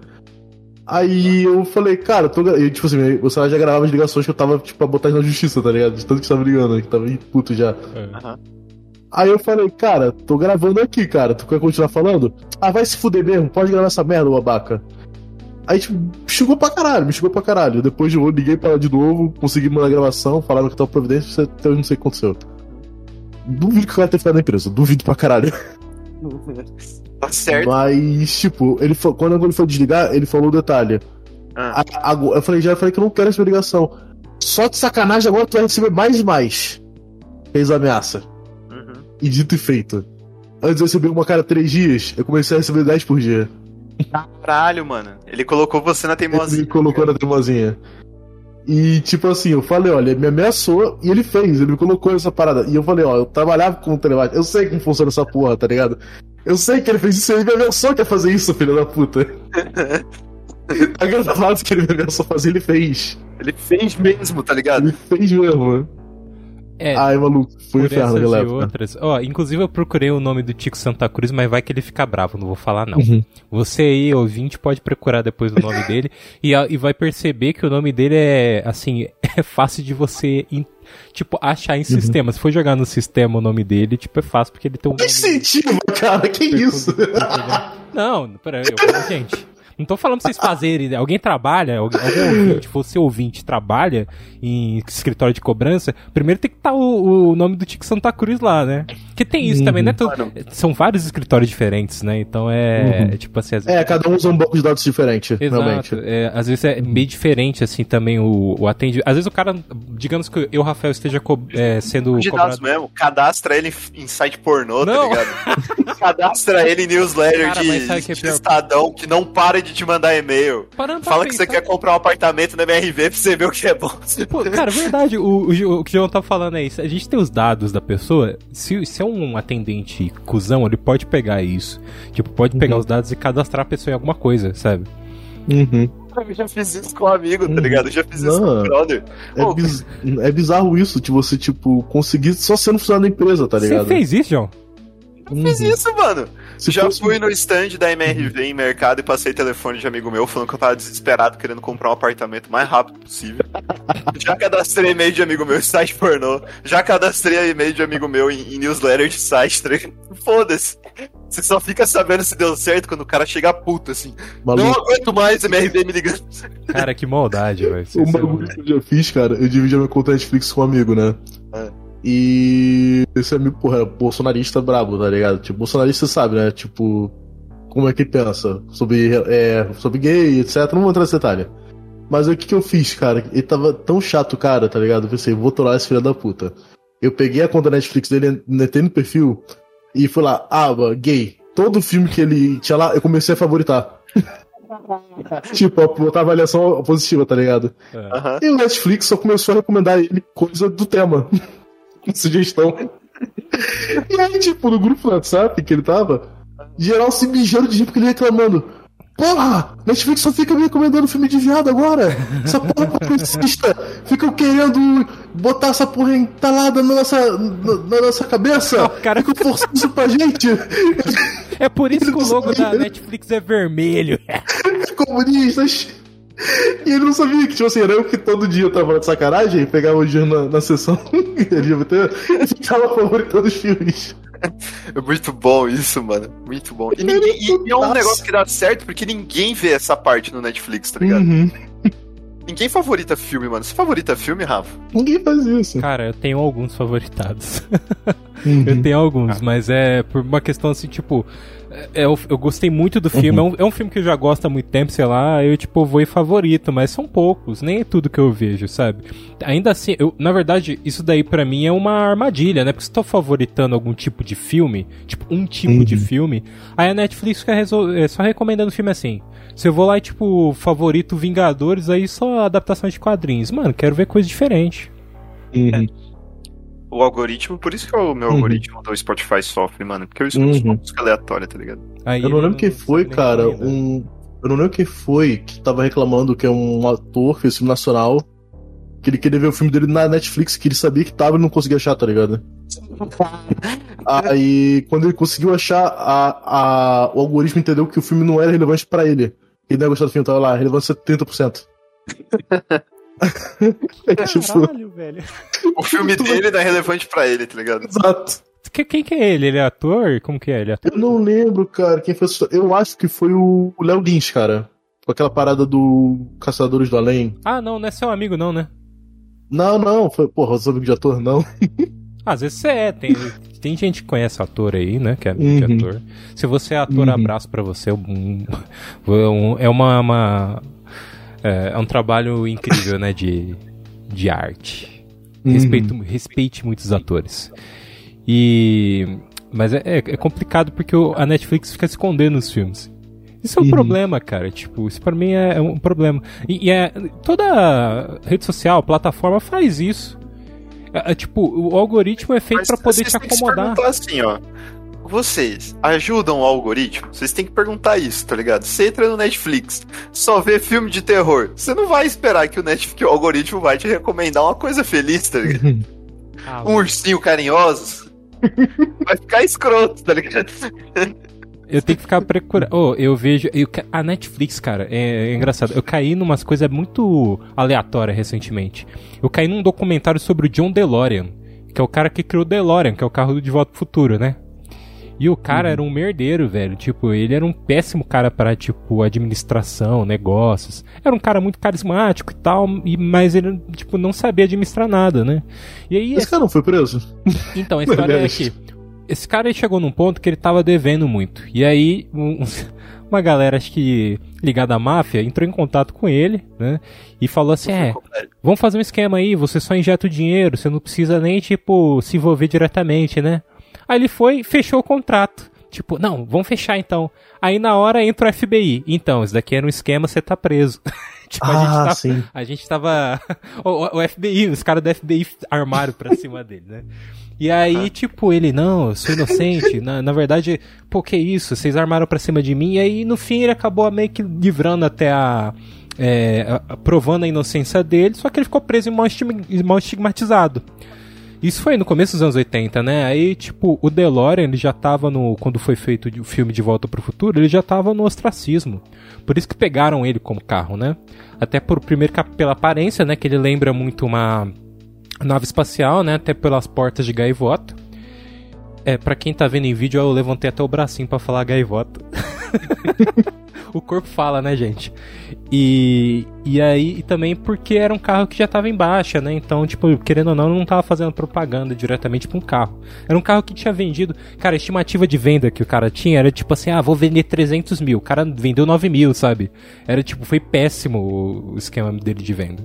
Aí eu falei, cara, tô. gra- E, tipo assim, o celular já gravava as ligações que eu tava, tipo, pra botar na justiça, tá ligado? De tanto que tava ligando, que tava puto já. Aham. Aí eu falei, cara, tô gravando aqui, cara. Tu quer continuar falando? Ah, vai se fuder mesmo, pode gravar essa merda, babaca. Aí, tipo, xingou pra caralho, me xingou pra caralho. Depois eu liguei pra ela de novo, consegui mandar a gravação, falaram que tava providência, até hoje não sei o que aconteceu. Duvido que o cara tenha ficado na empresa, duvido pra caralho. <laughs> Tá certo. Mas, tipo, ele fa- quando ele foi desligar, ele falou o detalhe. Ah, A- agora- eu falei, já falei que eu não quero essa ligação. Só de sacanagem, agora tu vai receber mais e mais. Fez a ameaça. uhum. E dito e feito. Antes eu recebi uma cara três dias, eu comecei a receber 10 por dia. Caralho, mano. Ele colocou você na Ele teimosia. me colocou na teimosinha. E tipo assim, eu falei, olha, ele me ameaçou e ele fez, ele me colocou nessa parada. E eu falei, ó, eu trabalhava com telemarketing, eu sei como funciona essa porra, tá ligado? Eu sei que ele fez isso, ele me ameaçou que ia fazer isso, filho da puta. <laughs> A gravado que ele me ameaçou fazer, ele fez. Ele fez mesmo, tá ligado? Ele fez mesmo. É, Ai, maluco, foi por inferno essas e outras. Ó, inclusive eu procurei o nome do Tico Santa Cruz, mas vai que ele fica bravo, não vou falar não. Uhum. Você aí, ouvinte, pode procurar depois o nome dele <laughs> e, e vai perceber que o nome dele é, assim, <laughs> é fácil de você, in- tipo, achar em Uhum. sistema. Se for jogar no sistema o nome dele, tipo, é fácil porque ele tem um Que incentivo, cara, que isso? Não, peraí, eu, gente. Não tô falando pra vocês fazerem. né? Alguém trabalha, alguém, algum <laughs> ouvinte, você ouvinte, trabalha em escritório de cobrança, primeiro tem que estar o, o nome do Tico Santa Cruz lá, né? Que tem isso também, Uhum. né? Todo- Mano. São vários escritórios diferentes, né? Então é, Uhum. é tipo assim, às vezes. É, cada um usa um banco de dados diferente, realmente. Exato. É, às vezes é meio diferente, assim, também o, o atendimento. Às vezes o cara, digamos que eu, Rafael, esteja co- é, sendo de cobrado. dados mesmo, cadastra ele em site pornô, Não. tá ligado? <laughs> cadastra ele em newsletter Cara, de, que é de? Estadão que não para de te mandar e-mail. Fala que você pensar- quer comprar um apartamento na MRV pra você ver o que é bom. Pô, cara, verdade, o, o, o que o João tá falando é isso. A gente tem os dados da pessoa. Se, se é um atendente cuzão, ele pode pegar isso. Tipo, pode pegar Uhum. os dados e cadastrar a pessoa em alguma coisa, sabe? Uhum. Eu já fiz isso com um amigo, tá ligado? Eu já fiz isso Não. com um brother. É, biz- é bizarro isso, de você, tipo, conseguir só sendo funcionário da empresa, tá Você ligado? fez isso, João? Eu fiz Uhum. isso, mano. Se já fosse- fui no stand da MRV em mercado e passei telefone de amigo meu falando que eu tava desesperado querendo comprar um apartamento o mais rápido possível. <laughs> já cadastrei e-mail de amigo meu em site pornô. Já cadastrei e-mail de amigo meu em, em newsletter de site. tá? Foda-se. Você só fica sabendo se deu certo quando o cara chega puto, assim. Não Maluco, aguento mais MRV me ligando. Cara, que maldade, velho. O bagulho que eu já fiz, cara, eu dividi a minha conta Netflix com um amigo, né? É. E esse amigo, porra, era bolsonarista brabo, tá ligado? Tipo, bolsonarista sabe, né? Tipo, como é que pensa sobre, é, sobre gay, etc. Não vou entrar nesse detalhe. Mas aí o que, que eu fiz, cara? Ele tava tão chato, cara, tá ligado? Eu pensei, vou trollar esse filho da puta. Eu peguei a conta Netflix dele, entrei no perfil e fui lá, aba, gay. Todo filme que ele tinha lá, eu comecei a favoritar. <laughs> tipo, a- botar avaliação positiva, tá ligado? É. Aham. E o Netflix só começou a recomendar ele coisa do tema. <laughs> Sugestão. E aí, tipo, no grupo do WhatsApp que ele tava, geral se mijando de rir porque ele reclamando. Porra! Netflix só fica me recomendando filme de viado agora! Essa porra progressista! Ficam querendo botar essa porra entalada na nossa, na, na nossa cabeça! <laughs> O cara- Ficam forçando isso pra gente! É por isso que o logo da Netflix é vermelho. comunistas. E ele não sabia que, tipo assim, era eu que todo dia eu tava de sacanagem, pegava o dia na, na sessão <laughs> LGBT e ficava favoritando os filmes. É muito bom isso, mano. Muito bom. E, ninguém- e é um negócio que dá certo porque ninguém vê essa parte no Netflix, tá ligado? Uhum. Ninguém favorita filme, mano. Você favorita filme, Rafa? Ninguém faz isso. Cara, eu tenho alguns favoritados. <laughs> Uhum. Eu tenho alguns, mas é por uma questão assim, tipo. É- eu, eu gostei muito do filme. É, um, é um filme que eu já gosto há muito tempo, sei lá. Eu, tipo, vou em favorito, mas são poucos. Nem é tudo que eu vejo, sabe? Ainda assim, eu, na verdade, isso daí pra mim é uma armadilha, né? Porque se eu tô favoritando algum tipo de filme, tipo, um tipo de Uhum. filme, aí a Netflix fica resol- é, só recomendando filme assim. Se eu vou lá e, tipo, favorito Vingadores, aí só adaptação de quadrinhos. Mano, quero ver coisa diferente. Uhum. O algoritmo, por isso que o meu Uhum. algoritmo do Spotify sofre, mano. Porque eu escuto Uhum. música aleatória, tá ligado? Aí Eu não lembro quem foi, cara. recomendar. Um. Eu não lembro quem foi que tava reclamando que é um ator, fez filme nacional. Que ele queria ver o filme dele na Netflix, que ele sabia que tava e não conseguia achar, tá ligado? <laughs> Aí, quando ele conseguiu achar, a, a, o algoritmo entendeu que o filme não era relevante pra ele. Ele não ia gostar do filme, tava lá, relevância 30%. <laughs> é <laughs> tipo, Caralho, velho. O filme <laughs> dele não é relevante pra ele, tá ligado? exato. Que- Quem que é ele? Ele é ator? Como que é? Ele é ator? Eu não lembro, cara, quem foi. Eu acho que foi o Léo Lins, cara. Com aquela parada do Caçadores do Além. Ah, não, não é seu amigo não, né? Não, não, foi, porra, os amigos de ator, não. <laughs> Às vezes você é, tem, tem gente que conhece ator aí, né? Que é amigo Uhum. de ator. Se você é ator, Uhum. abraço pra você. Um, um- é uma. uma- é, é um trabalho incrível, né? De, de arte. Respeito, respeite muitos atores. E. Mas é, é- é complicado porque o- a Netflix fica escondendo os filmes. Isso é um Uhum. problema, cara. Tipo, isso pra mim é, é um problema. E, e é, toda rede social, plataforma faz isso. É, é, tipo, o algoritmo é feito Mas pra poder te acomodar. assim, ó. Vocês ajudam o algoritmo? Vocês têm que perguntar isso, tá ligado? Você entra no Netflix, só vê filme de terror. Você não vai esperar que o Netflix, que o algoritmo vai te recomendar uma coisa feliz, tá ligado? <laughs> Ah, Um ursinho carinhoso. <laughs> Vai ficar escroto, tá ligado? Eu tenho que ficar procurando. Oh, eu vejo. eu a Netflix, cara, é, é engraçado. Eu caí numas coisas muito aleatórias recentemente. Eu caí num documentário sobre o John DeLorean, que é o cara que criou o DeLorean, que é o carro do De Volta pro Futuro, né? E o cara era um merdeiro, velho. Tipo, ele era um péssimo cara para, tipo, administração, negócios. Era um cara muito carismático e tal, e, mas ele, tipo, não sabia administrar nada, né? E aí, Esse cara não foi preso? então, <laughs> a história é que esse cara chegou num ponto que ele tava devendo muito. E aí, um, <laughs> uma galera, acho que ligada à máfia, entrou em contato com ele, né? E falou assim: é, vamos fazer um esquema aí, você só injeta o dinheiro, você não precisa nem, tipo, se envolver diretamente, né? Aí ele foi, fechou o contrato. Tipo, não, vamos fechar então. Aí na hora entra o FBI. Então, isso daqui era um esquema, você tá preso. <laughs> tipo, ah, a gente tava. sim. A gente tava. <laughs> o, o FBI, os caras do FBI armaram pra cima dele, né? E aí, tipo, ele, não, eu sou inocente. na, na verdade, pô, que isso? Vocês armaram pra cima de mim. E aí, no fim, ele acabou meio que livrando até a. É, provando a inocência dele, só que ele ficou preso e mal estigmatizado. Isso foi no começo dos anos 80, né? Aí, tipo, o DeLorean, ele já tava no. Quando foi feito o filme De Volta pro Futuro, ele já tava no ostracismo. Por isso que pegaram ele como carro, né? Até por primeiro pela aparência, né? Que ele lembra muito uma nave espacial, né? Até pelas portas de gaivota. É, pra quem tá vendo em vídeo, eu levantei até o bracinho pra falar gaivota. <laughs> <laughs> o corpo fala, né, gente? E, e aí, e também porque era um carro que já tava em baixa, né? Então, tipo, querendo ou não, não tava fazendo propaganda diretamente pra um carro. Era um carro que tinha vendido. Cara, a estimativa de venda que o cara tinha era tipo assim: ah, vou vender 300 mil. O cara vendeu 9 mil, sabe? Era tipo, foi péssimo o- o esquema dele de venda.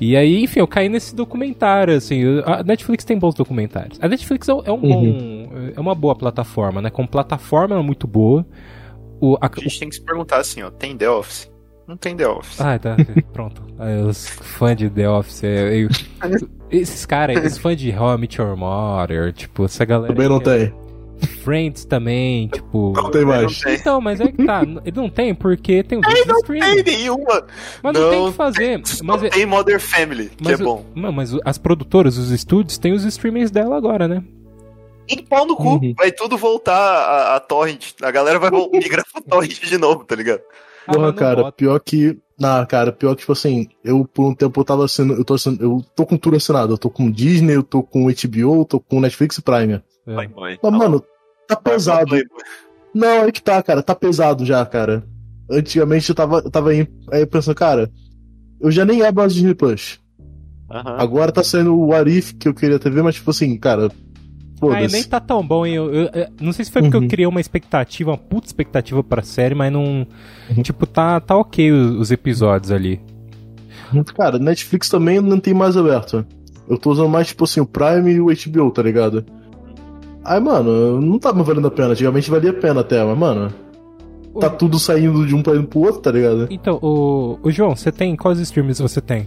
E aí, enfim, eu caí nesse documentário, assim. A Netflix tem bons documentários. A Netflix é um é um bom. É uma boa plataforma, né? Como plataforma ela é muito boa. O, a, A gente tem que se perguntar assim, ó, tem The Office? Não tem The Office. Ah, tá. <laughs> Pronto. Aí, Os fãs de The Office. é, eu- esses caras, os fãs de How I Met Your Mother, tipo, essa galera. Também não aí, tem. Friends também, tipo. Não tem mais. Não tem. Então, mas é que tá. Ele não tem porque tem os outros Tem streaming. nenhuma. Mas não, tem o não que fazer. Só Mas, é- tem Modern Family, que mas é o- bom. Não, mas o- as produtoras, os estúdios, têm os streamings dela agora, né? E pau no cu. Uhum. Vai tudo voltar a, a torrent. A galera vai <laughs> migrar pra torrent de novo, tá ligado? Ah, Porra, não cara, bota. pior que. Na, cara, pior que, tipo assim, eu por um tempo eu tava sendo. Eu tô, assin- eu tô com tudo assinado. Eu tô com Disney, eu tô com HBO, eu tô com Netflix e Prime. É. Vai, mãe. Mas, mano, tá pesado. Vai, Não, é que tá, cara, tá pesado já, cara. Antigamente eu tava, eu tava aí, aí pensando, cara, eu já nem abro a Disney Plus. Aham. Agora tá saindo o Arif que eu queria ter ver, mas tipo assim, cara, Ah, nem tá tão bom, hein? Eu, eu- eu- não sei se foi porque Uhum. eu criei uma expectativa, uma puta expectativa pra série, mas não. Uhum. Tipo, tá, tá ok os, os episódios ali. Cara, Netflix também não tem mais aberto. Eu tô usando mais, tipo assim, o Prime e o HBO, tá ligado? Aí, mano, não tá me valendo a pena. Antigamente valia a pena até, mas, mano, tá tudo saindo de um pra pro outro, tá ligado? Então, o, o João, você tem. Quais streams você tem?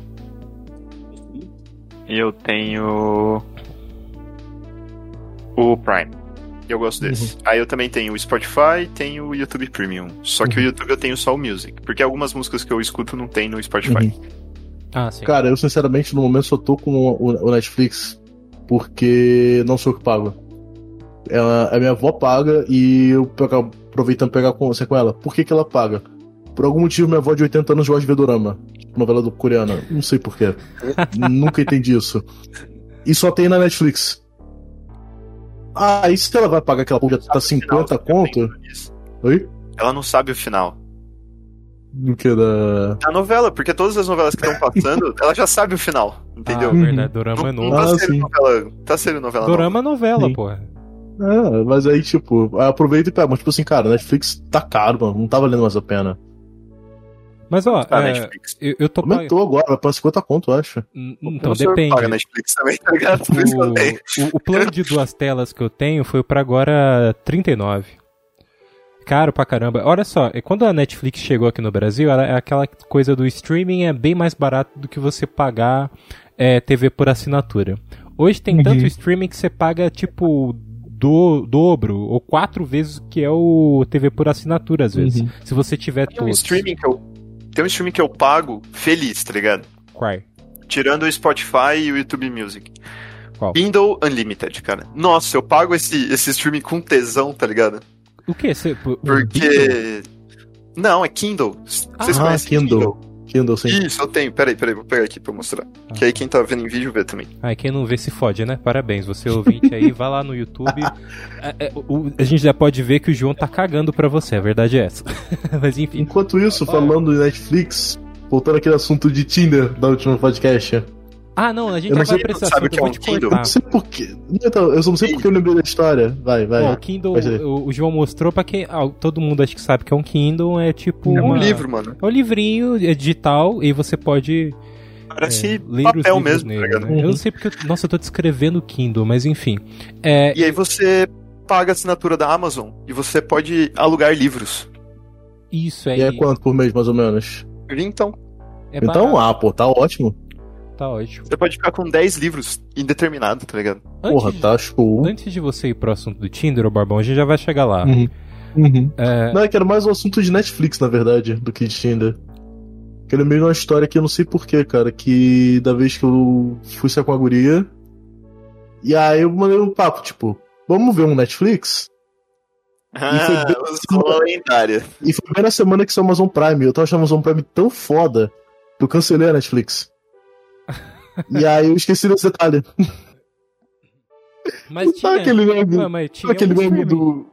Eu tenho. O Prime. Eu gosto desse. Aí eu também tenho o Spotify tenho o YouTube Premium. Só que o YouTube eu tenho só o Music. Porque algumas músicas que eu escuto não tem no Spotify. Uhum. Ah, sim. Cara, eu sinceramente no momento só tô com o, o Netflix porque não sou eu que pago. Ela, a minha avó paga e eu pego- aproveitando pegar com, você com ela. Por que, que ela paga? Por algum motivo, minha avó de 80 anos gosta de ver dorama. Novela do coreana. Não sei porquê. <laughs> Nunca entendi isso. E só tem na Netflix. Ah, e se ela vai pagar aquela porra tá 50 conto? Oi? Ela não sabe o final. Do que da. A novela, porque todas as novelas que estão passando, <laughs> ela já sabe o final. Entendeu? Ah, verdade, Dorama é novo. não tá Ah, sendo sim. novela. Tá sendo novela Dorama é novela, Sim. porra. É, mas aí, tipo, aproveita e pega. Mas, tipo assim, cara, Netflix tá caro, mano. Não tá valendo mais a pena. Mas ó. Tá, é, Netflix. eu, eu tô pagando. Aumentou agora, vai pra 50 conto, eu acho. Então, depende. paga Netflix também, tá ligado? O, o, o plano de duas telas que eu tenho foi pra agora 39. Caro pra caramba. Olha só, é quando a Netflix chegou aqui no Brasil, ela, é aquela coisa do streaming é bem mais barato do que você pagar é, TV por assinatura. Hoje tem Uhum. tanto streaming que você paga tipo do dobro ou quatro vezes o que é o TV por assinatura às vezes. Uhum. Se você tiver Tem um todos. streaming que eu. Tem um streaming que eu pago feliz, tá ligado? Qual? Tirando o Spotify e o YouTube Music. Qual? Kindle Unlimited, cara. Nossa, eu pago esse, esse streaming com tesão, tá ligado? O que? Você? Porque. Não, é Kindle. Vocês ah, conhecem Kindle. Kindle, sim. Isso, eu tenho. Peraí, peraí, vou pegar aqui pra mostrar. Ah. Que aí quem tá vendo em vídeo vê também. Ai, quem não vê se fode, né? Parabéns, você ouvinte aí, vai lá no YouTube. <laughs> É, é, o- a gente já pode ver que o João tá cagando pra você, a verdade é essa. <laughs> Mas enfim. Enquanto isso, falando em Netflix, voltando aquele assunto de Tinder da última podcast. Ah, não, a gente Eu não já vai sei- esse sabe o que eu é um Kindle? Eu não sei porquê. Então, eu só não sei porque eu lembrei da história. Vai, vai. Bom, o Kindle, o, o João mostrou pra quem. ah, todo mundo acho que sabe que é um Kindle, é tipo. É um uma- livro, mano. É um livrinho, é digital, e você pode Parece é, papel mesmo, nele, tá ligado? né? Eu Uhum. não sei porque. eu- Nossa, eu tô descrevendo o Kindle, mas enfim. É, E aí você paga a assinatura da Amazon e você pode alugar livros. isso aí. E é quanto por mês, mais ou menos? Então, É então, ah, pô, tá ótimo. Tá ótimo. você pode ficar com 10 livros indeterminado, tá ligado? Porra, Antes, tá show. antes de você ir pro assunto do Tinder, ô Barbão, a gente já vai chegar lá. Uhum. Uhum. É, Não, é que era mais um assunto de Netflix, na verdade, do que de Tinder. Que eu lembrei de uma história que eu não sei porquê, cara, que da vez que eu fui sair com a guria, e aí eu mandei um papo, tipo, vamos ver um Netflix? Ah, bem- escola lendária. E foi bem na semana que saiu o Amazon Prime. Eu tava achando o Amazon Prime tão foda que eu cancelei a Netflix. E aí eu esqueci desse detalhe. mas Não tinha. tá aquele meme, Ué, mas tinha sabe aquele meme do.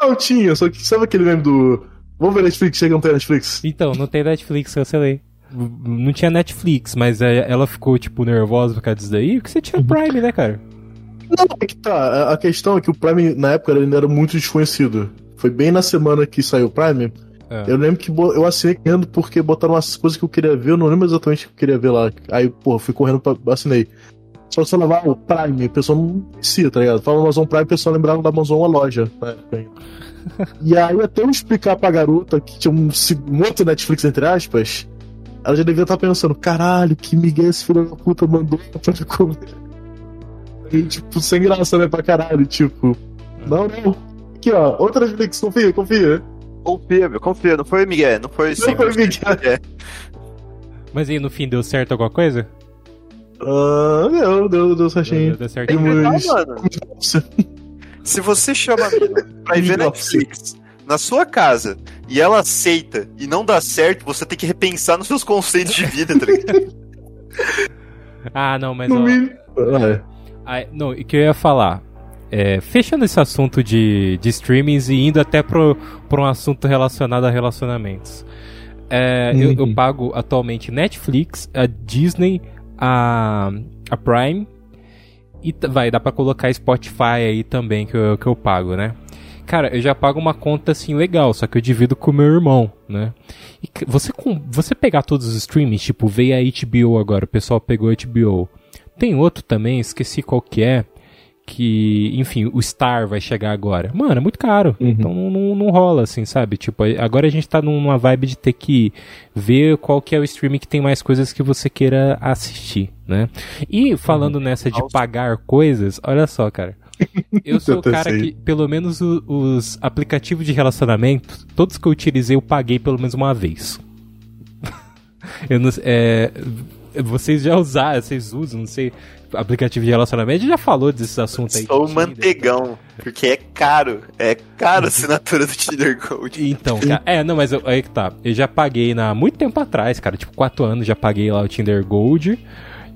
Não, tinha, só que sabe aquele meme do. Vamos ver Netflix, chega não tem Netflix. Então, não tem Netflix, cancelei. Não tinha Netflix, mas é, ela ficou, tipo, nervosa por causa disso daí, porque você tinha. Prime, né, cara? Não, é que tá. a- A questão é que o Prime, na época, ele ainda era muito desconhecido. Foi bem na semana que saiu o Prime. É. Eu lembro que eu assinei correndo porque botaram umas coisas que eu queria ver, eu não lembro exatamente o que eu queria ver lá. Aí, pô, fui correndo pra. assinei. Só que você levar o Prime, o pessoal não conhecia, tá ligado? Falava Amazon Prime, o pessoal lembrava da Amazon a loja ainda. E aí, até eu explicar pra garota que tinha um, um outro Netflix, entre aspas, ela já devia estar pensando: caralho, que Miguel esse filho da puta mandou <laughs> pra eu comer. E, tipo, sem graça, né, pra caralho, tipo. Não, não. Aqui, ó, outra Netflix, confia, confia. Confia, meu, confia. Não foi Miguel, não foi Não foi 100% Miguel. Mas aí, no fim, deu certo alguma coisa? Ah, deu, deu, deu certinho. Deu, deu certo. Tem que Mas- mano. Se você chama pra ir ver. Netflix na sua casa e ela aceita e não dá certo, você tem que repensar nos seus conceitos de vida, tá ligado? <laughs> Ah, não, mas No ó, mínimo. É. Ah, não, o que eu ia falar? É, fechando esse assunto de, de streamings e indo até pro um assunto relacionado a relacionamentos. É, eu, eu Uhum. pago atualmente Netflix, a Disney, a, a Prime e vai, dá pra colocar Spotify aí também que eu, que eu pago, né? Cara, eu já pago uma conta assim legal, só que eu divido com meu irmão, né? E você, com, você pegar todos os streamings, tipo, veio a HBO agora, o pessoal pegou a HBO. Tem outro também, esqueci qual que é. Que, enfim, o Star vai chegar agora. Mano, é muito caro. Uhum. Então não, não, não rola, assim, sabe? Tipo, agora a gente tá numa vibe de ter que ver qual que é o streaming que tem mais coisas que você queira assistir, né? E falando nessa de Nossa. pagar coisas, olha só, cara. Eu sou <laughs> o cara sei. que, pelo menos o- os aplicativos de relacionamento, todos que eu utilizei, eu paguei pelo menos uma vez. <laughs> eu não, é, vocês já usaram, vocês usam, não sei, aplicativo de relacionamento, já falou desses assuntos aí. Sou Tinder, mantegão, porque é caro. É caro a assinatura do Tinder Gold. Então, cara, é, não, mas eu- aí que tá. Eu já paguei na muito tempo atrás, cara, tipo 4 anos, já paguei lá o Tinder Gold,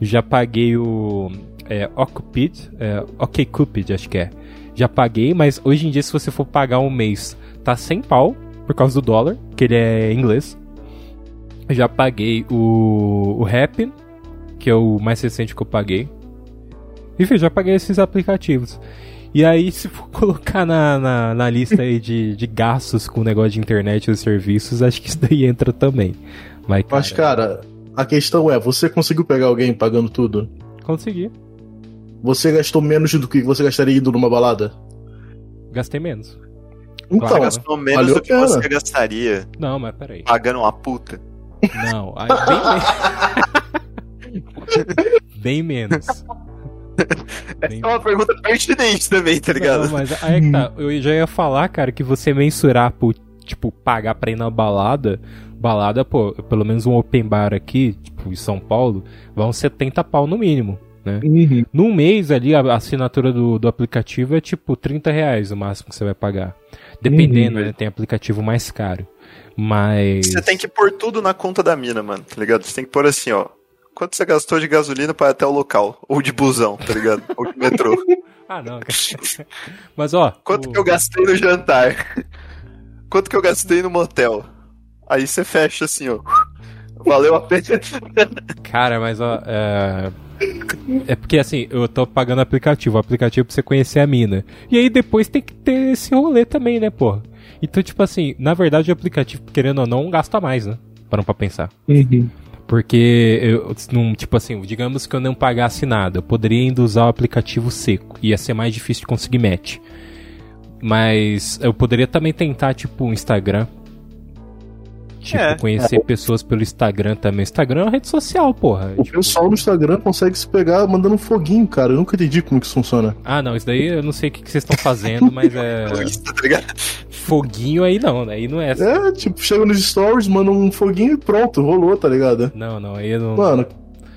já paguei o é, Ocupid, é, OkCupid, acho que é. Já paguei, mas hoje em dia se você for pagar um mês, tá 100 pau por causa do dólar, que ele é inglês. Já paguei o o Happn, que é o mais recente que eu paguei. Enfim, já paguei esses aplicativos. E aí, <laughs> se for colocar na, na, na lista aí de, de gastos com o negócio de internet e os serviços, acho que isso daí entra também. Mas, cara, Mas, cara, a questão é: você conseguiu pegar alguém pagando tudo? consegui. Você gastou menos do que você gastaria indo numa balada? Gastei menos. Então, Claro. Gastou menos valeu do que pena. você gastaria Não, mas peraí. pagando uma puta. Não, aí, bem, men- <laughs> bem menos. <laughs> Bem É uma pergunta pertinente também, tá ligado? Não, mas aí é que tá. Eu já ia falar, cara, que você mensurar por, tipo, pagar pra ir na balada. Balada, pô, pelo menos um open bar aqui, tipo, em São Paulo, vão 70 pau no mínimo, né? Uhum. Num mês ali, a assinatura do, do aplicativo é tipo 30 reais o máximo que você vai pagar. Dependendo, Uhum. né? Tem aplicativo mais caro. Mas. Você tem que pôr tudo na conta da mina, mano, tá ligado? Você tem que pôr assim, ó. Quanto você gastou de gasolina pra ir até o local? Ou de busão, tá ligado? Ou de metrô. <laughs> Ah, não, cara. Mas ó. Quanto o- que eu gastei no jantar? Quanto que eu gastei no motel? Aí você fecha assim, ó. Valeu a pena. Cara, mas ó. é, É porque assim, eu tô pagando aplicativo, o aplicativo pra você conhecer a mina. E aí depois tem que ter esse rolê também, né, porra? Então, tipo assim, na verdade o aplicativo, querendo ou não, gasta mais, né? Para pra pensar. Uhum. Porque, eu, não, tipo assim, digamos que eu não pagasse nada, eu poderia ainda usar o aplicativo seco. Ia ser mais difícil de conseguir match. Mas eu poderia também tentar, tipo, o Instagram. Tipo, É. conhecer É. pessoas pelo Instagram também. Instagram é uma rede social, porra. O Tipo, pessoal no Instagram consegue se pegar mandando um foguinho, cara. Eu nunca entendi como que isso funciona. Ah, não, isso daí eu não sei o que, que vocês estão fazendo, mas é. <laughs> Tá? Foguinho aí não, né? Aí não é. É, tipo, chega nos stories, manda um foguinho e pronto, rolou, tá ligado? Não, não, aí eu não. Mano,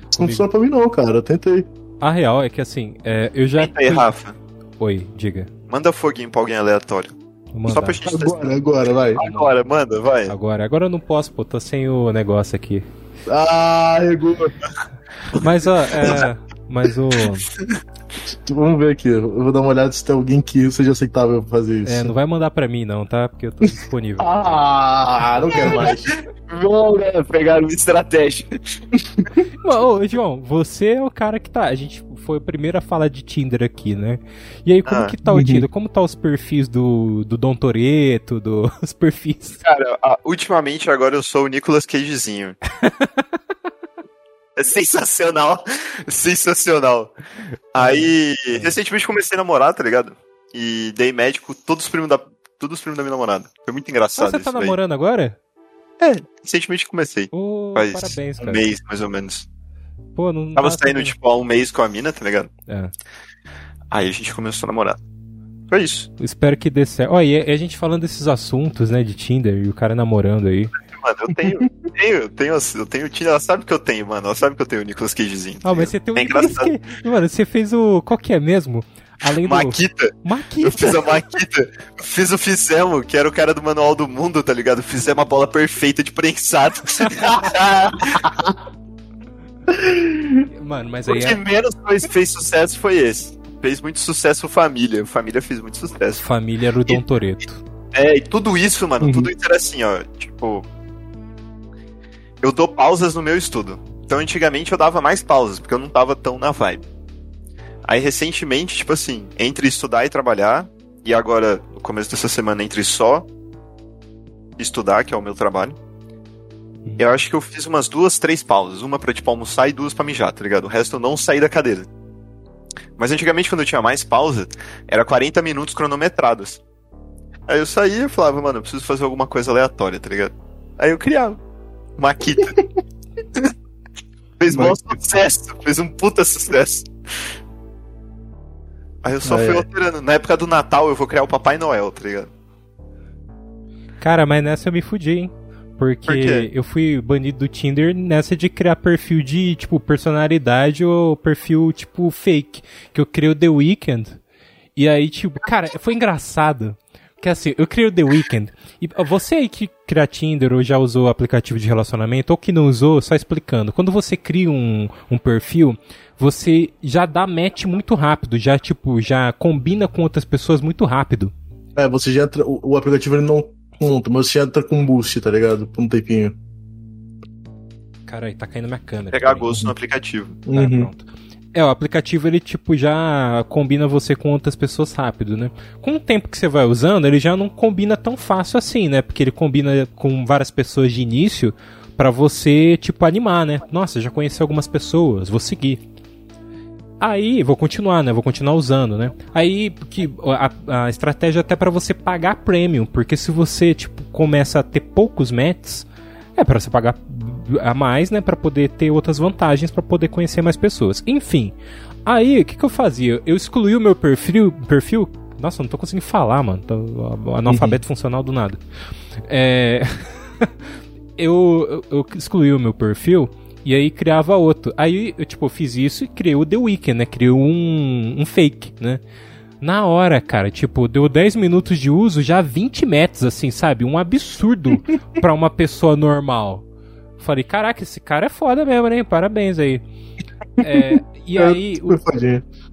isso não funciona pra mim não, cara. Eu tentei. A real é que assim, é, eu já. Tenta aí, Rafa. Oi, diga. Manda foguinho pra alguém aleatório. Só pra gente testar. Agora, agora, vai. Agora, manda, vai. Agora, agora eu não posso, pô, tô sem o negócio aqui. Ah, regou. Mas, ó, é. Mas o. <laughs> Vamos ver aqui. Eu vou dar uma olhada se tem alguém que seja aceitável pra fazer isso. É, não vai mandar pra mim, não, tá? Porque eu tô disponível. <laughs> Ah, não quero mais. Vamos, né? Pegaram uma estratégia. <laughs> Ô, ô, João, você é o cara que tá. A gente foi o primeiro a falar de Tinder aqui, né? E aí, como Ah. que tá o Uhum. Tinder? Como tá os perfis do, do Dom Toreto, do, os perfis. Cara, ultimamente agora eu sou o Nicolas Cagezinho. É sensacional. Sensacional. Aí, recentemente comecei a namorar, tá ligado? E dei médico todos os primos da. Todos os primos da minha namorada. Foi muito Ah, engraçado você isso tá daí. namorando agora? É, recentemente comecei. Ô, Faz parabéns, um cara. mês, mais ou menos. Pô, não Tava saindo, sabendo. tipo, há um mês com a mina, tá ligado? É. Aí a gente começou a namorar. Foi isso. Espero que dê certo. Ó, e a gente falando desses assuntos, né, de Tinder e o cara namorando aí. Mano, eu tenho. Tenho, eu tenho, eu tenho o Tinder, ela sabe que eu tenho, mano. Ela sabe que eu tenho o Nicolas Cagezinho. Ah, mas você tem um É Nicolas. Cage. Mano, você fez o. Qual que é mesmo? Além do. Maquita. Maquita. Eu fiz a Maquita. Eu fiz o Fizemo, que era o cara do Manual do Mundo, tá ligado? Fizemos a bola perfeita de prensado. <laughs> Mano, mas o aí que é. menos fez, fez sucesso foi esse. Fez muito sucesso Família. Família fez muito sucesso. Família era o Dom Toreto. É, e tudo isso, mano, Uhum. tudo isso era assim, ó. Tipo. Eu dou pausas no meu estudo. Então, antigamente eu dava mais pausas, porque eu não tava tão na vibe. Aí, recentemente, tipo assim, entre estudar e trabalhar, e agora, no começo dessa semana, entre só estudar, que é o meu trabalho, eu acho que eu fiz umas duas, três pausas. Uma pra, tipo, almoçar e duas pra mijar, tá ligado? O resto eu não saí da cadeira. Mas antigamente, quando eu tinha mais pausa, era 40 minutos cronometrados. Aí eu saía e falava, mano, eu preciso fazer alguma coisa aleatória, tá ligado? Aí eu criava. Maquita. <laughs> fez bom Maquita. sucesso. Fez um puta sucesso. Aí eu só fui alterando. Na época do Natal eu vou criar o Papai Noel, tá ligado? Cara, mas nessa eu me fudi, hein? Porque Por eu fui banido do Tinder nessa de criar perfil de, tipo, personalidade ou perfil, tipo, fake. Que eu criei o The Weeknd. E aí, tipo, cara, foi engraçado. Que assim, eu criei o The Weeknd. E você aí que cria Tinder ou já usou aplicativo de relacionamento, ou que não usou, só explicando. Quando você cria um, um perfil, você já dá match muito rápido. Já, tipo, já combina com outras pessoas muito rápido. É, você já entra. O, o aplicativo ele não conta, mas você já entra com boost, tá ligado? Por um tempinho. Caralho, tá caindo minha câmera. Pegar Peraí. gosto no aplicativo. Ah, Uhum. pronto. É, o aplicativo ele tipo já combina você com outras pessoas rápido, né? Com o tempo que você vai usando, ele já não combina tão fácil assim, né? Porque ele combina com várias pessoas de início pra você tipo animar, né? Nossa, já conheci algumas pessoas, vou seguir. Aí, vou continuar, né? Vou continuar usando, né? Aí, que a, a estratégia é até pra você pagar premium, porque se você tipo começa a ter poucos matches, é para você pagar a mais, né, Pra poder ter outras vantagens pra poder conhecer mais pessoas. Enfim, aí o que, que eu fazia? Eu excluí o meu perfil, perfil. Nossa, não tô conseguindo falar, mano. Tô analfabeto <laughs> funcional do nada. É, <laughs> eu, eu, excluí o meu perfil e aí criava outro. Aí eu tipo fiz isso e criei o The Weeknd, né? Criei um, um fake, né? Na hora, cara, tipo, deu 10 minutos de uso, já 20 metros, assim, sabe? Um absurdo <laughs> pra uma pessoa normal. Falei, caraca, esse cara é foda mesmo, né? Parabéns aí. É, e <laughs> aí, o-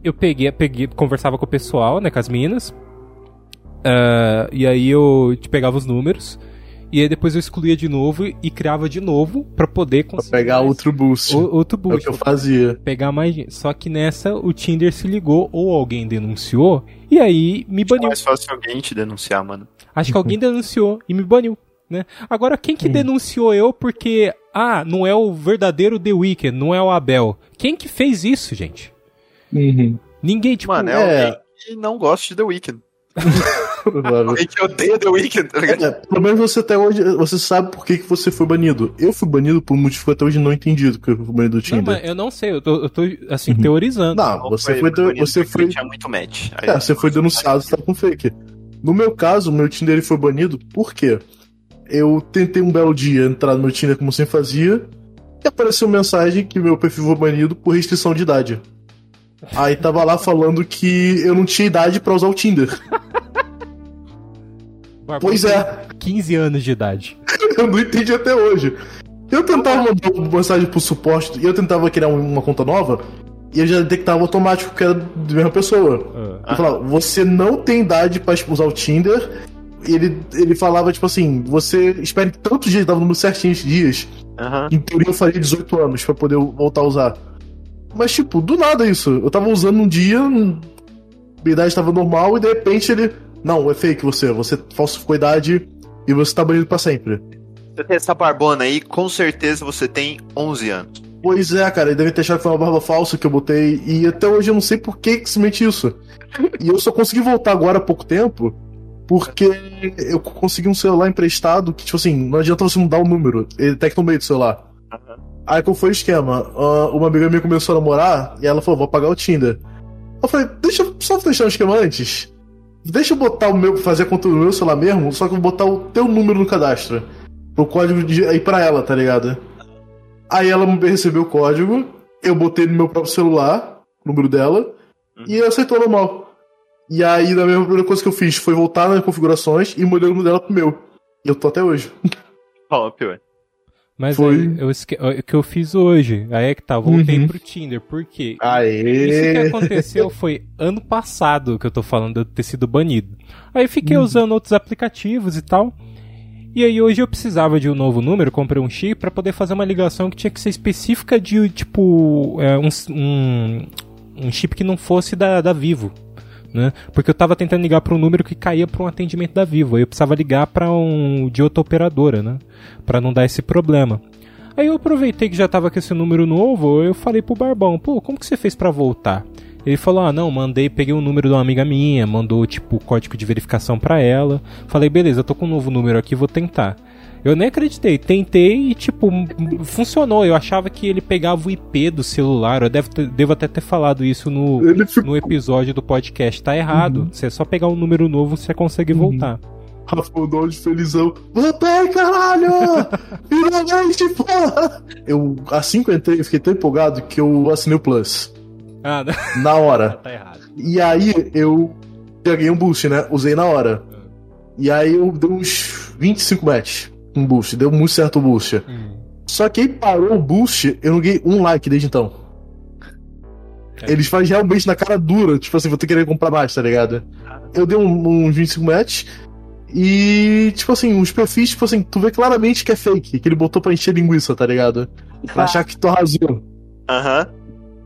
eu peguei, peguei, conversava com o pessoal, né, com as minas. Ah, e aí eu te pegava os números. e aí depois eu excluía de novo e criava de novo pra poder Pra conseguir. pegar mais- outro boost. o- outro É o boost. que eu fazia. Pegar mais. Só que nessa o Tinder se ligou ou alguém denunciou e aí me É baniu. mais fácil alguém te denunciar, mano. Acho que alguém <laughs> denunciou e me baniu, né? Agora, quem que denunciou eu porque, ah, não é o verdadeiro The Weeknd, não é o Abel. Quem que fez isso, gente? Uhum. Ninguém, tipo, Mano, é, é. alguém que não gosta de The Weeknd. <laughs> Alguém que odeia The Weeknd, tá ligado? É, pelo menos você até hoje, você sabe por que, que você foi banido. Eu fui banido por um motivo que até hoje não entendido que eu fui banido do não, Tinder. mas eu não sei, eu tô, eu tô, assim, teorizando. Não, você foi, banido você foi, Tinha muito match. Aí- é, você foi denunciado, você tá com fake. No meu caso, o meu Tinder ele foi banido por quê? Eu tentei um belo dia entrar no meu Tinder como sempre fazia e apareceu mensagem que meu perfil foi banido por restrição de idade. Aí tava lá falando que eu não tinha idade pra usar o Tinder. <laughs> Pois é. 15 anos de idade. <laughs> Eu não entendi até hoje. Eu tentava mandar uma mensagem pro suporte e eu tentava criar um- uma conta nova e ele já detectava automático que era da mesma pessoa. Ah. Eu falava, você não tem idade pra usar o Tinder. Ele, ele falava, tipo assim, você espere tantos dias, dava o número certinho de dias. Aham. Em teoria eu faria 18 anos pra poder voltar a usar. Mas, tipo, do nada isso. Eu tava usando um dia, minha idade tava normal e de repente ele. Não, é fake você. Você falsificou a idade e você tá banido pra sempre. Você tem essa barbona aí, com certeza você tem 11 anos. Pois é, cara, ele deve ter achado que foi uma barba falsa que eu botei. E até hoje eu não sei por que que se mente isso. E eu só consegui voltar agora há pouco tempo. Porque eu consegui um celular emprestado que, tipo assim, não adianta você mudar o número. Ele detecta o meio do celular. Aí qual foi o esquema? Ah, uma amiga minha começou a namorar e ela falou, vou pagar o Tinder. Eu falei, deixa eu só deixar o esquema antes. Deixa eu botar o meu, fazer a conta do meu celular mesmo, só que eu vou botar o teu número no cadastro. O código de aí pra ela, tá ligado? Aí ela recebeu o código, eu botei no meu próprio celular, o número dela, e aceitou normal. E aí, a mesma primeira coisa que eu fiz foi voltar nas configurações e mudei o número dela pro meu. E eu tô até hoje. <laughs> Top, ué. Mas Foi. aí, eu esque... o que eu fiz hoje, aí é que tá, voltei Uhum. pro Tinder, por quê? Aê! Isso que aconteceu foi ano passado que eu tô falando de eu ter sido banido. Aí fiquei usando outros aplicativos e tal. E aí hoje eu precisava de um novo número, comprei um chip pra poder fazer uma ligação que tinha que ser específica de tipo é, um, um, um chip que não fosse da, da Vivo. Né? Porque eu tava tentando ligar para um número que caía para um atendimento da Vivo. Aí eu precisava ligar para um de outra operadora, né? Para não dar esse problema. Aí eu aproveitei que já tava com esse número novo, eu falei pro Barbão, pô, como que você fez pra voltar? Ele falou, ah, não, mandei, peguei o número de uma amiga minha, mandou, tipo, o código de verificação pra ela. Falei, beleza, tô com um novo número aqui, vou tentar. Eu nem acreditei, tentei e, tipo, funcionou. Eu achava que ele pegava o IP do celular, eu devo, devo até ter falado isso no, ficou no episódio do podcast. Tá errado, você é só pegar um número novo, você consegue voltar. Rafael Donald felizão. Voltei, caralho! <laughs> Finalmente, porra! Eu, assim que eu entrei, eu fiquei tão empolgado que eu assinei o Plus. Ah, não, <laughs> Na hora. <laughs> tá errado. E aí eu peguei um boost, né? Usei na hora. E aí eu dei uns 25 match. Um boost. Deu muito certo o boost. Hum. Só que aí parou o boost, eu não ganhei um like desde então. É. Eles fazem realmente na cara dura, tipo assim, vou ter que querer comprar mais, tá ligado? Eu dei um, uns 25 match e, tipo assim, os perfis, tipo assim, tu vê claramente que é fake, que ele botou pra encher linguiça, tá ligado? Pra achar que tu arrasou. Aham.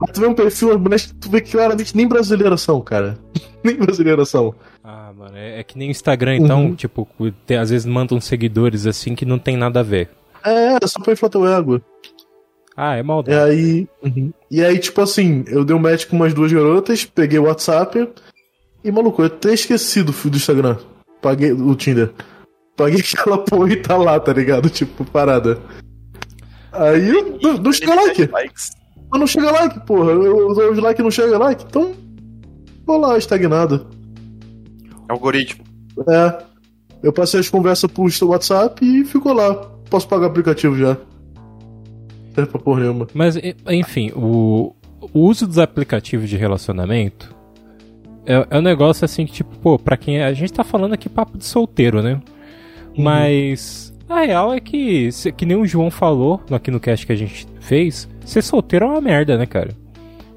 Mas tu vê um perfil, que tu vê que claramente nem brasileiras são, cara. <laughs> nem brasileiras são. Ah, mano, é, é que nem o Instagram, então, Uhum. tipo, tem- às vezes mandam seguidores assim que não tem nada a ver. É, é só pra inflar teu ego. Ah, é E maldade. aí. E aí, tipo assim, eu dei um match com umas duas garotas, peguei o WhatsApp. E, maluco, eu até esqueci do fio do Instagram. Paguei o Tinder. Paguei <laughs> aquela porra e tá lá, tá ligado? Tipo, parada. Aí eu- não, like. Likes. Mas não chega like, porra. Os like não chega like. Então. Vou lá, estagnado. Algoritmo. É. Eu passei as conversas pro WhatsApp e ficou lá. Posso pagar o aplicativo já. Não serve pra porra nenhuma. Mas, enfim, o, o uso dos aplicativos de relacionamento é, é um negócio assim que, tipo, pô, pra quem. é- A gente tá falando aqui papo de solteiro, né? Mas. A real é que, que nem o João falou aqui no cast que a gente fez, ser solteiro é uma merda, né, cara?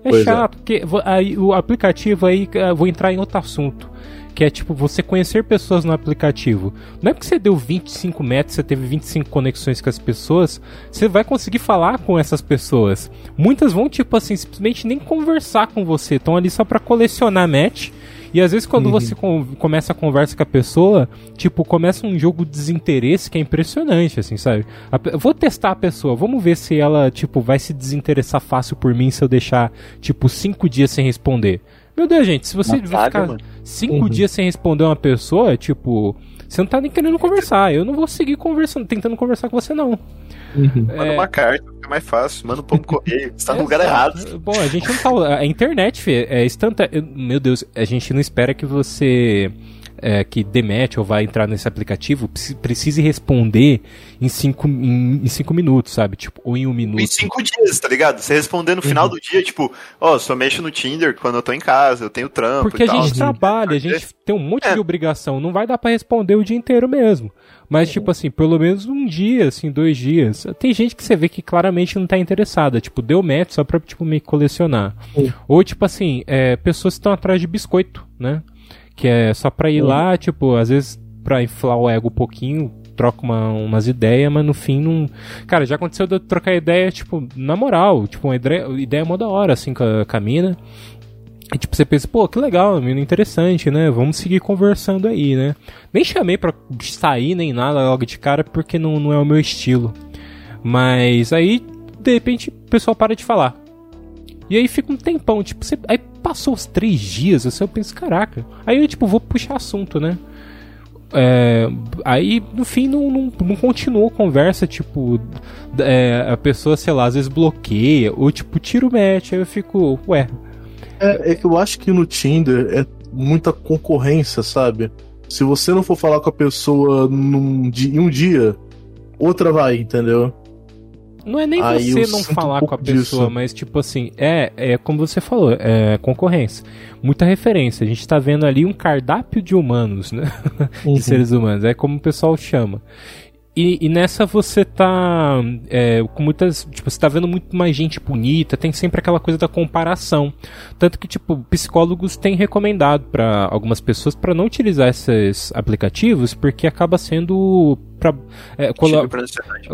É Pois é. chato, porque vo- aí, o aplicativo aí, eh, vou entrar em outro assunto. Que é tipo, você conhecer pessoas no aplicativo. Não é porque você deu 25 metros, você teve 25 conexões com as pessoas, você vai conseguir falar com essas pessoas. Muitas vão, tipo assim, simplesmente nem conversar com você. Estão ali só pra colecionar match. E às vezes quando você com- começa a conversa com a pessoa, tipo, começa um jogo de desinteresse que é impressionante, assim, sabe? A vou testar a pessoa, vamos ver se ela, tipo, vai se desinteressar fácil por mim se eu deixar, tipo, cinco dias sem responder. Meu Deus, gente, se você ficar mano. cinco Uhum. dias sem responder uma pessoa, tipo, você não tá nem querendo conversar. Eu não vou seguir conversando, tentando conversar com você, não. Uhum. Manda É, uma carta, fica mais fácil. Manda um pombo correio. Você tá no lugar <laughs> errado. Bom, a gente não tá. A internet, Fê, é instantânea. Meu Deus, a gente não espera que você. É, que demete ou vai entrar nesse aplicativo preci- precise responder em cinco, em, em cinco minutos, sabe? Tipo, ou em um minuto. Em cinco dias, tá ligado? Você responder no Uhum. final do dia, tipo, ó, só mexo no Tinder quando eu tô em casa, eu tenho trampo Porque e a tal. gente trabalha, a gente tem um monte É. de obrigação, não vai dar pra responder o dia inteiro mesmo. Mas, tipo assim, pelo menos um dia, assim, dois dias. Tem gente que você vê que claramente não tá interessada, tipo, deu match só pra, tipo, me colecionar. Sim. Ou, tipo assim, é, pessoas que estão atrás de biscoito, né? Que é só pra ir Sim. lá, tipo, às vezes pra inflar o ego um pouquinho, troca uma- umas ideias, mas no fim não. Cara, já aconteceu de eu trocar ideia, tipo, na moral, tipo, uma ideia, ideia mó da hora, assim, com a, com a mina. E tipo, você pensa, pô, que legal, menino interessante, né? Vamos seguir conversando aí, né? Nem chamei pra sair nem nada logo de cara, porque não, não é o meu estilo. Mas aí, de repente, o pessoal para de falar. E aí fica um tempão, tipo, você, aí passou os três dias, assim, eu penso, caraca. Aí eu, tipo, vou puxar assunto, né? É, aí, no fim, não, não, não continuou a conversa, tipo, é, a pessoa, sei lá, às vezes bloqueia, ou tipo, tira o match, aí eu fico, ué, É, é que eu acho que no Tinder é muita concorrência, sabe? Se você não for falar com a pessoa num em um dia, outra vai, entendeu? Não é nem Aí você não sinto um falar com a pessoa, disso. mas tipo assim, é, é como você falou, é concorrência. Muita referência. A gente tá vendo ali um cardápio de humanos, né? <laughs> Uhum. De seres humanos. É como o pessoal chama. E, e nessa você tá é, com muitas. Tipo, você tá vendo muito mais gente bonita, tem sempre aquela coisa da comparação. Tanto que, tipo, psicólogos têm recomendado para algumas pessoas para não utilizar esses aplicativos, porque acaba sendo. Pra, é, pra ansiedade.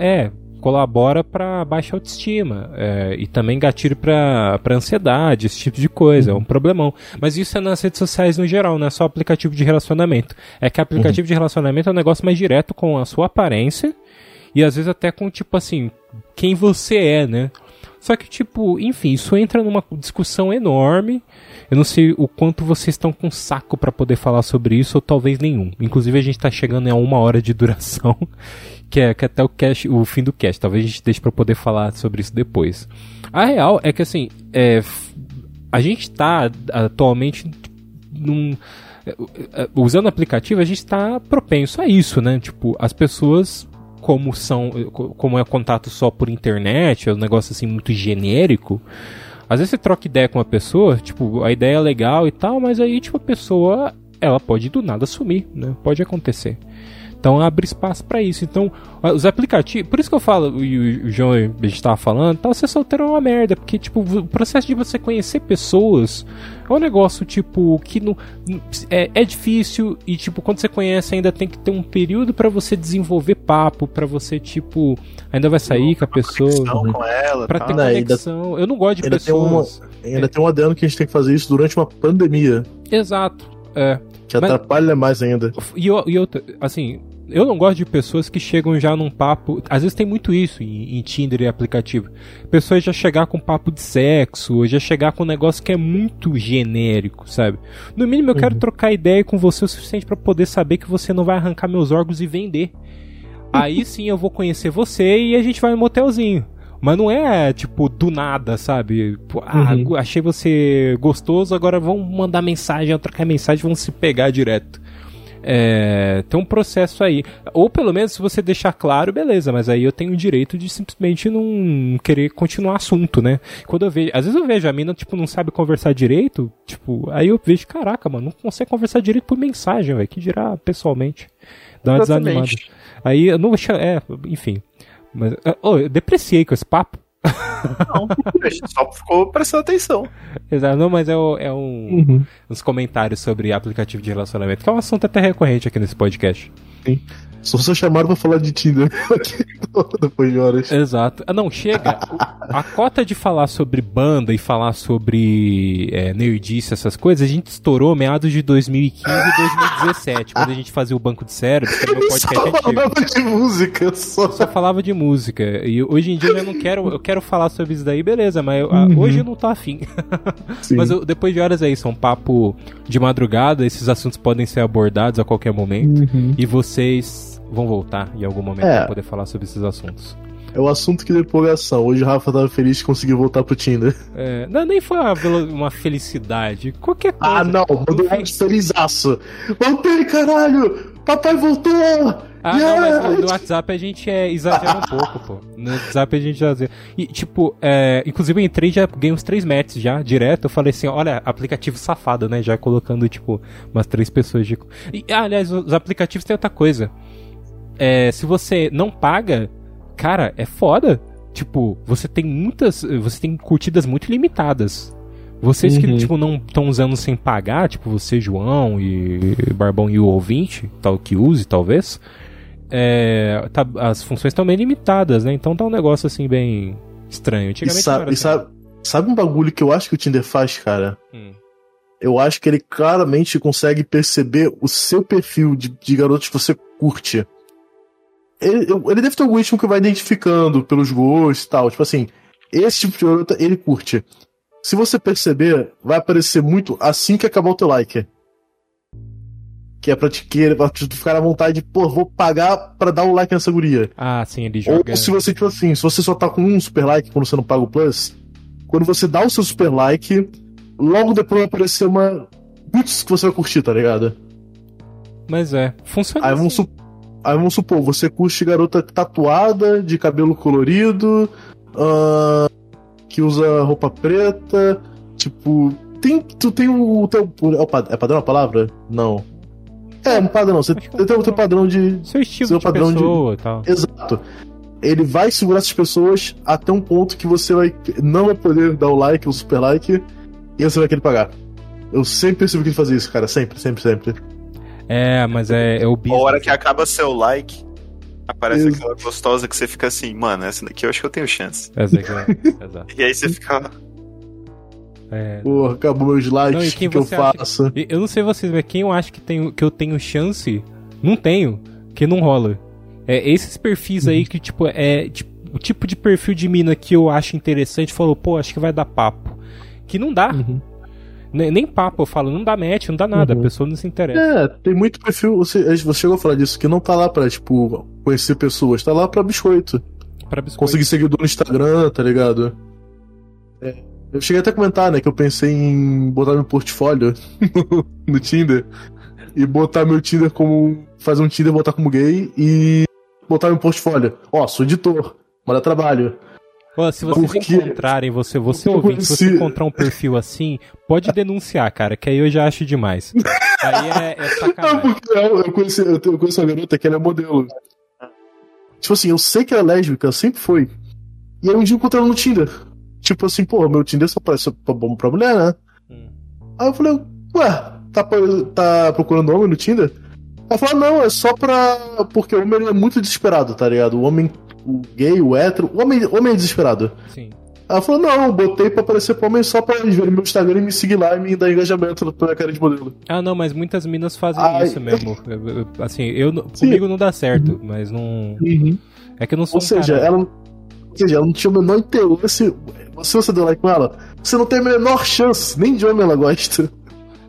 é, é, colabora para baixa autoestima é, e também gatilho para ansiedade, esse tipo de coisa, é um problemão. Mas isso é nas redes sociais no geral, não é só aplicativo de relacionamento. É que aplicativo de relacionamento é um negócio mais direto com a sua aparência e às vezes até com tipo assim, quem você é, né? Só que, tipo, enfim, isso entra numa discussão enorme. Eu não sei o quanto vocês estão com saco para poder falar sobre isso, ou talvez nenhum. Inclusive, a gente tá chegando a uma hora de duração, <laughs> que é, que é até o, cast, o fim do cast. Talvez a gente deixe pra poder falar sobre isso depois. A real é que, assim, é, a gente tá atualmente num. é, é, Usando aplicativo, a gente está propenso a isso, né? Tipo, as pessoas como são, como é contato só por internet, é um negócio assim muito genérico. Às vezes você troca ideia com uma pessoa, tipo, a ideia é legal e tal, mas aí tipo a pessoa, ela pode do nada sumir, né? Pode acontecer. Então abre espaço para isso. Então, os aplicativos, por isso que eu falo, e o, João a gente tava falando, tal, ser solteiro é uma merda, porque tipo, o processo de você conhecer pessoas é um negócio tipo que não é, é difícil e tipo, quando você conhece ainda tem que ter um período para você desenvolver papo, para você tipo, ainda vai sair com a pessoa, Conexão com ela, para tal. ter Não, ainda- conexão. Eu não gosto de ainda tem uma- pessoas. Ainda tem um adendo que a gente tem que fazer isso durante uma pandemia, Exato. É. que Mas- atrapalha mais ainda. E, e outra, assim, eu não gosto de pessoas que chegam já num papo. Às vezes tem muito isso em, em Tinder e aplicativo. Pessoas já chegar com papo de sexo, ou já chegar com um negócio que é muito genérico, sabe? No mínimo eu quero Uhum. trocar ideia com você o suficiente pra poder saber que você não vai arrancar meus órgãos e vender. Aí <laughs> sim eu vou conhecer você e a gente vai no motelzinho. Mas não é, tipo, do nada, sabe? Ah, Uhum. achei você gostoso, agora vamos mandar mensagem, trocar mensagem, vamos se pegar direto. É, tem um processo aí. Ou pelo menos se você deixar claro, beleza, mas aí eu tenho o direito de simplesmente não querer continuar assunto, né? Quando eu vejo. Às vezes eu vejo a mina, tipo, não sabe conversar direito, tipo, aí eu vejo, caraca, mano, não consegue conversar direito por mensagem, velho. Que dirá pessoalmente. Dá uma desanimada. Exatamente. Aí eu não vou chamar. É, enfim. Mas. ô, eu depreciei com esse papo. Não, a gente só ficou prestando atenção. Exato, não, mas é, o- é um, Uhum. uns comentários sobre aplicativo de relacionamento, que é um assunto até recorrente aqui nesse podcast. Só só chamaram pra falar de Tinder <laughs> aqui depois de horas. Exato. Ah, não, chega. A cota de falar sobre banda e falar sobre é, nerdice, essas coisas, a gente estourou meados de 2015 e 2017, quando a gente fazia o banco de cérebros, que era <laughs> o meu podcast Só antigo. falava de música, só. só falava de música. E hoje em dia eu não quero. Eu quero falar sobre isso daí, beleza, mas eu- Uhum. hoje eu não tô afim. <laughs> Sim. Mas eu- depois de horas é isso, é um papo de madrugada, esses assuntos podem ser abordados a qualquer momento. Uhum. E vocês vão voltar em algum momento É. pra poder falar sobre esses assuntos. É o assunto que deu empolgação. Hoje o Rafa tava feliz de conseguir voltar pro Tinder. É, não, nem foi uma, felicidade. Qualquer coisa. Ah, não, mandou um felizaço. Voltei, caralho! Papai voltou! Ah, não, mas no, WhatsApp a gente é, exagera um pouco, pô. No WhatsApp a gente exagera. E, tipo, é, inclusive eu entrei e já ganhei uns três matches já, direto. Eu falei assim, olha, aplicativo safado, né? Já colocando, tipo, umas três pessoas de... E, ah, aliás, os aplicativos têm outra coisa. É, se você não paga, cara, é foda. Tipo, você tem muitas... Você tem curtidas muito limitadas. Vocês que, Uhum. tipo, não estão usando sem pagar, tipo, você, João e Barbão e o ouvinte, tal, que use, talvez é, tá- as funções estão bem limitadas, né? Então tá um negócio assim bem estranho. E, sabe, era e assim. sabe, sabe um bagulho que eu acho que o Tinder faz, cara? Hum. Eu acho que ele claramente consegue perceber o seu perfil de, de garotos que você curte. Ele, ele deve ter um algoritmo que vai identificando pelos gostos e tal. Tipo assim, esse tipo de garota ele curte. Se você perceber, vai aparecer muito assim que acabar o teu like. Que é pra te querer, pra tu ficar à vontade de, pô, vou pagar pra dar um like nessa guria. Ah, sim, ele joga. Ou se você, tipo assim, se você só tá com um super like quando você não paga o plus, quando você dá o seu super like, logo depois vai aparecer uma putz que você vai curtir, tá ligado? Mas é, funciona Aí assim. vamos, su- aí vamos supor, você curte garota tatuada, de cabelo colorido, ahn, que usa roupa preta, tipo. Tem, tu tem o teu. É, é padrão a palavra? Não. É, um padrão. Você é tem o teu padrão de, Seu estilo seu de padrão de- pessoa e tal. Exato. Ele vai segurar essas pessoas até um ponto que você vai não vai poder dar o like, o super like, e você vai querer pagar. Eu sempre percebi que ele fazia isso, cara. Sempre, sempre, sempre. É, mas é, é o A hora que acaba seu like, aparece aquela gostosa que você fica assim, mano, essa daqui eu acho que eu tenho chance. Exato, exato. <laughs> E aí você fica. É. Porra, acabou meus likes, Não, e o que, que eu faço? E Eu não sei vocês, mas quem eu acho que, tenho, que eu tenho chance, não tenho, que não rola. É esses perfis Uhum. aí que, tipo, é tipo, o tipo de perfil de mina que eu acho interessante, falou, pô, acho que vai dar papo. Que não dá. Uhum. Ne- Nem papo, eu falo, não dá match, não dá nada, Uhum. a pessoa não se interessa. É, tem muito perfil. Você, você chegou a falar disso, que não tá lá pra, tipo, conhecer pessoas, tá lá pra biscoito. Pra biscoito. Conseguir seguidor no Instagram, tá ligado? É, eu cheguei até a comentar, né, que eu pensei em botar meu portfólio <laughs> no Tinder e botar meu Tinder como. fazer um Tinder, botar como gay e botar meu portfólio. Ó, sou editor, manda trabalho. Ó, se vocês Porque- encontrarem, você, você eu ouvinte, se você conheci- encontrar um perfil assim, pode denunciar, cara, que aí eu já acho demais. Aí é, é <laughs> sacanagem. porque eu, conheci, eu, conheço uma garota que ela é modelo. Tipo assim, eu sei que ela é lésbica, sempre foi. E aí um dia eu encontrei ela no Tinder. Tipo assim, pô, meu Tinder só parece bom pra mulher, né? Hum. Aí eu falei, ué, tá, tá procurando homem no Tinder? Ela falou, não, é só pra. Porque o homem é muito desesperado, tá ligado? O homem, o gay, o hétero, o homem, homem é desesperado. Sim. Ela falou, não, eu botei pra aparecer pro homem só pra eles verem meu Instagram e me seguir lá e me dar engajamento pela cara de modelo. Ah, não, mas muitas minas fazem Ai. isso mesmo. Eu- eu- assim, eu, Sim. comigo não dá certo, mas não. É que eu não sou Ou um seja, cara- ela, ou seja, ela não tinha o menor interesse. Se você deu like com ela, você não tem a menor chance, nem de homem ela gosta.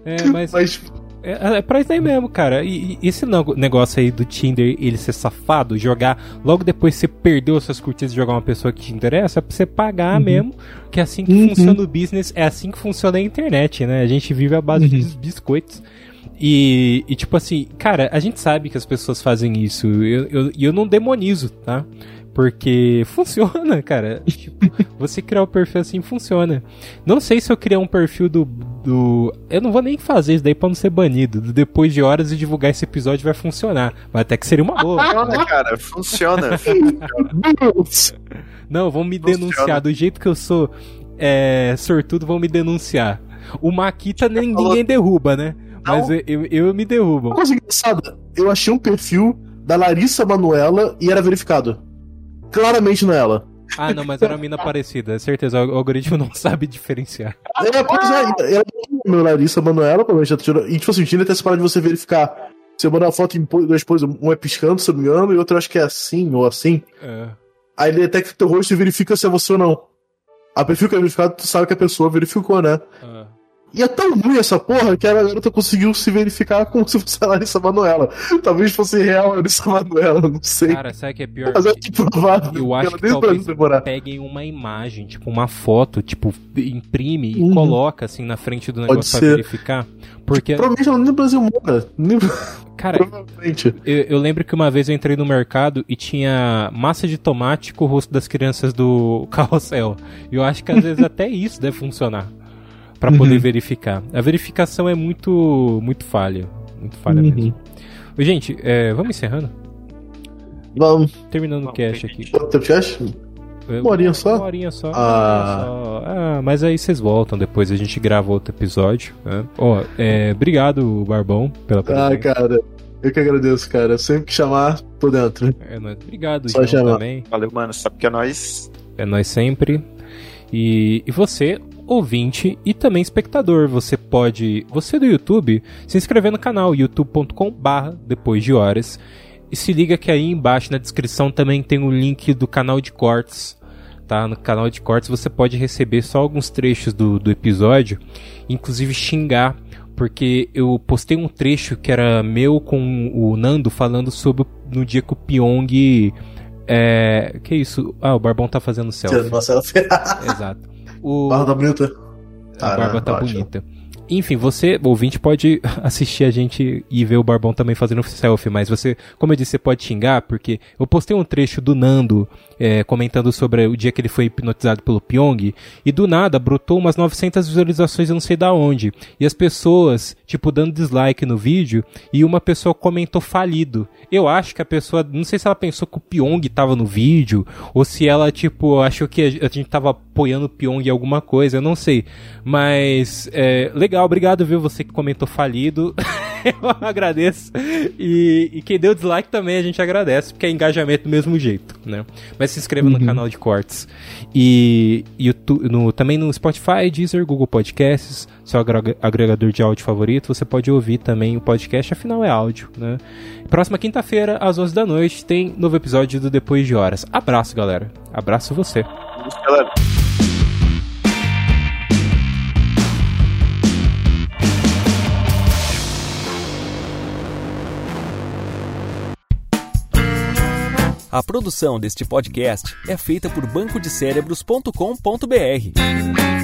É, <laughs> mas Mas, é, é pra isso aí mesmo, cara. E, e esse negócio aí do Tinder, ele ser safado, jogar. Logo depois você perdeu as suas curtidas de jogar uma pessoa que te interessa, é pra você pagar mesmo. Que é assim que Uhum. funciona o business, é assim que funciona a internet, né? A gente vive à base Uhum. de biscoitos. E, e, tipo assim, cara, a gente sabe que as pessoas fazem isso. E eu, eu, e eu não demonizo, tá? Porque funciona, <laughs> cara. Tipo, você criar o perfil assim funciona. Não sei se eu criar um perfil do, do. Eu não vou nem fazer isso daí pra não ser banido. Do Depois de horas e divulgar esse episódio vai funcionar. Mas até que seria uma boa. <laughs> Funciona, cara, funciona. Não, vão me denunciar. Do jeito que eu sou é, sortudo, vão me denunciar. O Maquita nem, ninguém derruba, né? Mas eu, eu, eu me derrubo. Uma coisa engraçada, eu achei um perfil da Larissa Manuela e era verificado. Claramente não é ela. Ah, não, mas era uma mina parecida. É certeza, o algoritmo não <laughs> sabe diferenciar. É, pois é, ela meu Larissa Manuela, provavelmente já tirou. E tipo assim, o Tinder tem essa parada de você verificar. Você manda uma foto em duas poses, um é piscando, se eu não me engano, e outro acho que é assim ou assim. É. Aí ele detecta teu rosto e verifica se é você ou não. A perfil que é verificado, tu sabe que a pessoa verificou, né? Ah. E é tão ruim essa porra que a garota conseguiu se verificar como se fosse a Larissa Manoela. Talvez fosse real a Larissa Manoela, não sei. Cara, sabe o que é pior? Mas é tipo provável. Eu acho que talvez peguem uma imagem, tipo uma foto, tipo, imprime e Uhum. coloca assim na frente do Pode negócio pra ser. verificar. Porque, Provavelmente ela nem no Brasil mora. Nem... cara, <laughs> eu, eu lembro que uma vez eu entrei no mercado e tinha massa de tomate com o rosto das crianças do <laughs> carrossel. E eu acho que às vezes até isso deve funcionar. Pra poder Uhum. verificar. A verificação é muito, muito falha. Muito falha Uhum. mesmo. Gente, é, vamos encerrando? Vamos. Terminando o Vamos, cast gente. aqui. De cast? É, Uma horinha só? Uma horinha só. Ah. uma horinha só. Ah, mas aí vocês voltam depois, a gente grava outro episódio. né? Ó, é, obrigado, Barbão, pela Ah, presença. cara. Eu que agradeço, cara. Sempre que chamar, tô dentro. É nóis. Obrigado, Só João, chamar. também. Valeu, mano. Sabe que é nós. É nós sempre. E, e você, ouvinte e também espectador, você pode, você do YouTube, se inscrever no canal youtube.com barra depois de horas. E se liga que aí embaixo na descrição também tem o link do canal de cortes. Tá? No canal de cortes você pode receber só alguns trechos do, do episódio, inclusive xingar, porque eu postei um trecho que era meu com o Nando falando sobre no dia que o Pyong. É. Que isso? Ah, o Barbão tá fazendo selfie. Uma selfie. Exato. <laughs> O, Barra tá bonita. a Ah, barba tá ótimo. bonita. Enfim, você, ouvinte, pode <laughs> assistir a gente e ver o Barbão também fazendo selfie, mas você, como eu disse, você pode xingar, porque eu postei um trecho do Nando é, comentando sobre o dia que ele foi hipnotizado pelo Pyong, e do nada brotou umas 900 visualizações, eu não sei da onde. E as pessoas, tipo, dando dislike no vídeo, e uma pessoa comentou falido. Eu acho que a pessoa, não sei se ela pensou que o Pyong tava no vídeo, ou se ela, tipo, achou que a gente tava apoiando o Pyong em alguma coisa, eu não sei. Mas, é, legal, obrigado, viu, você que comentou falido. <laughs> <laughs> eu agradeço. E, e quem deu dislike também a gente agradece, porque é engajamento do mesmo jeito, né? Mas se inscreva no Uhum. canal de cortes. E, YouTube, no, também no Spotify, Deezer, Google Podcasts, seu agrega- agregador de áudio favorito, você pode ouvir também o podcast, afinal é áudio, né? Próxima quinta-feira, às 11 da noite, tem novo episódio do Depois de Horas. Abraço, galera. Abraço você. Galera. A produção deste podcast é feita por bancodecérebros.com.br.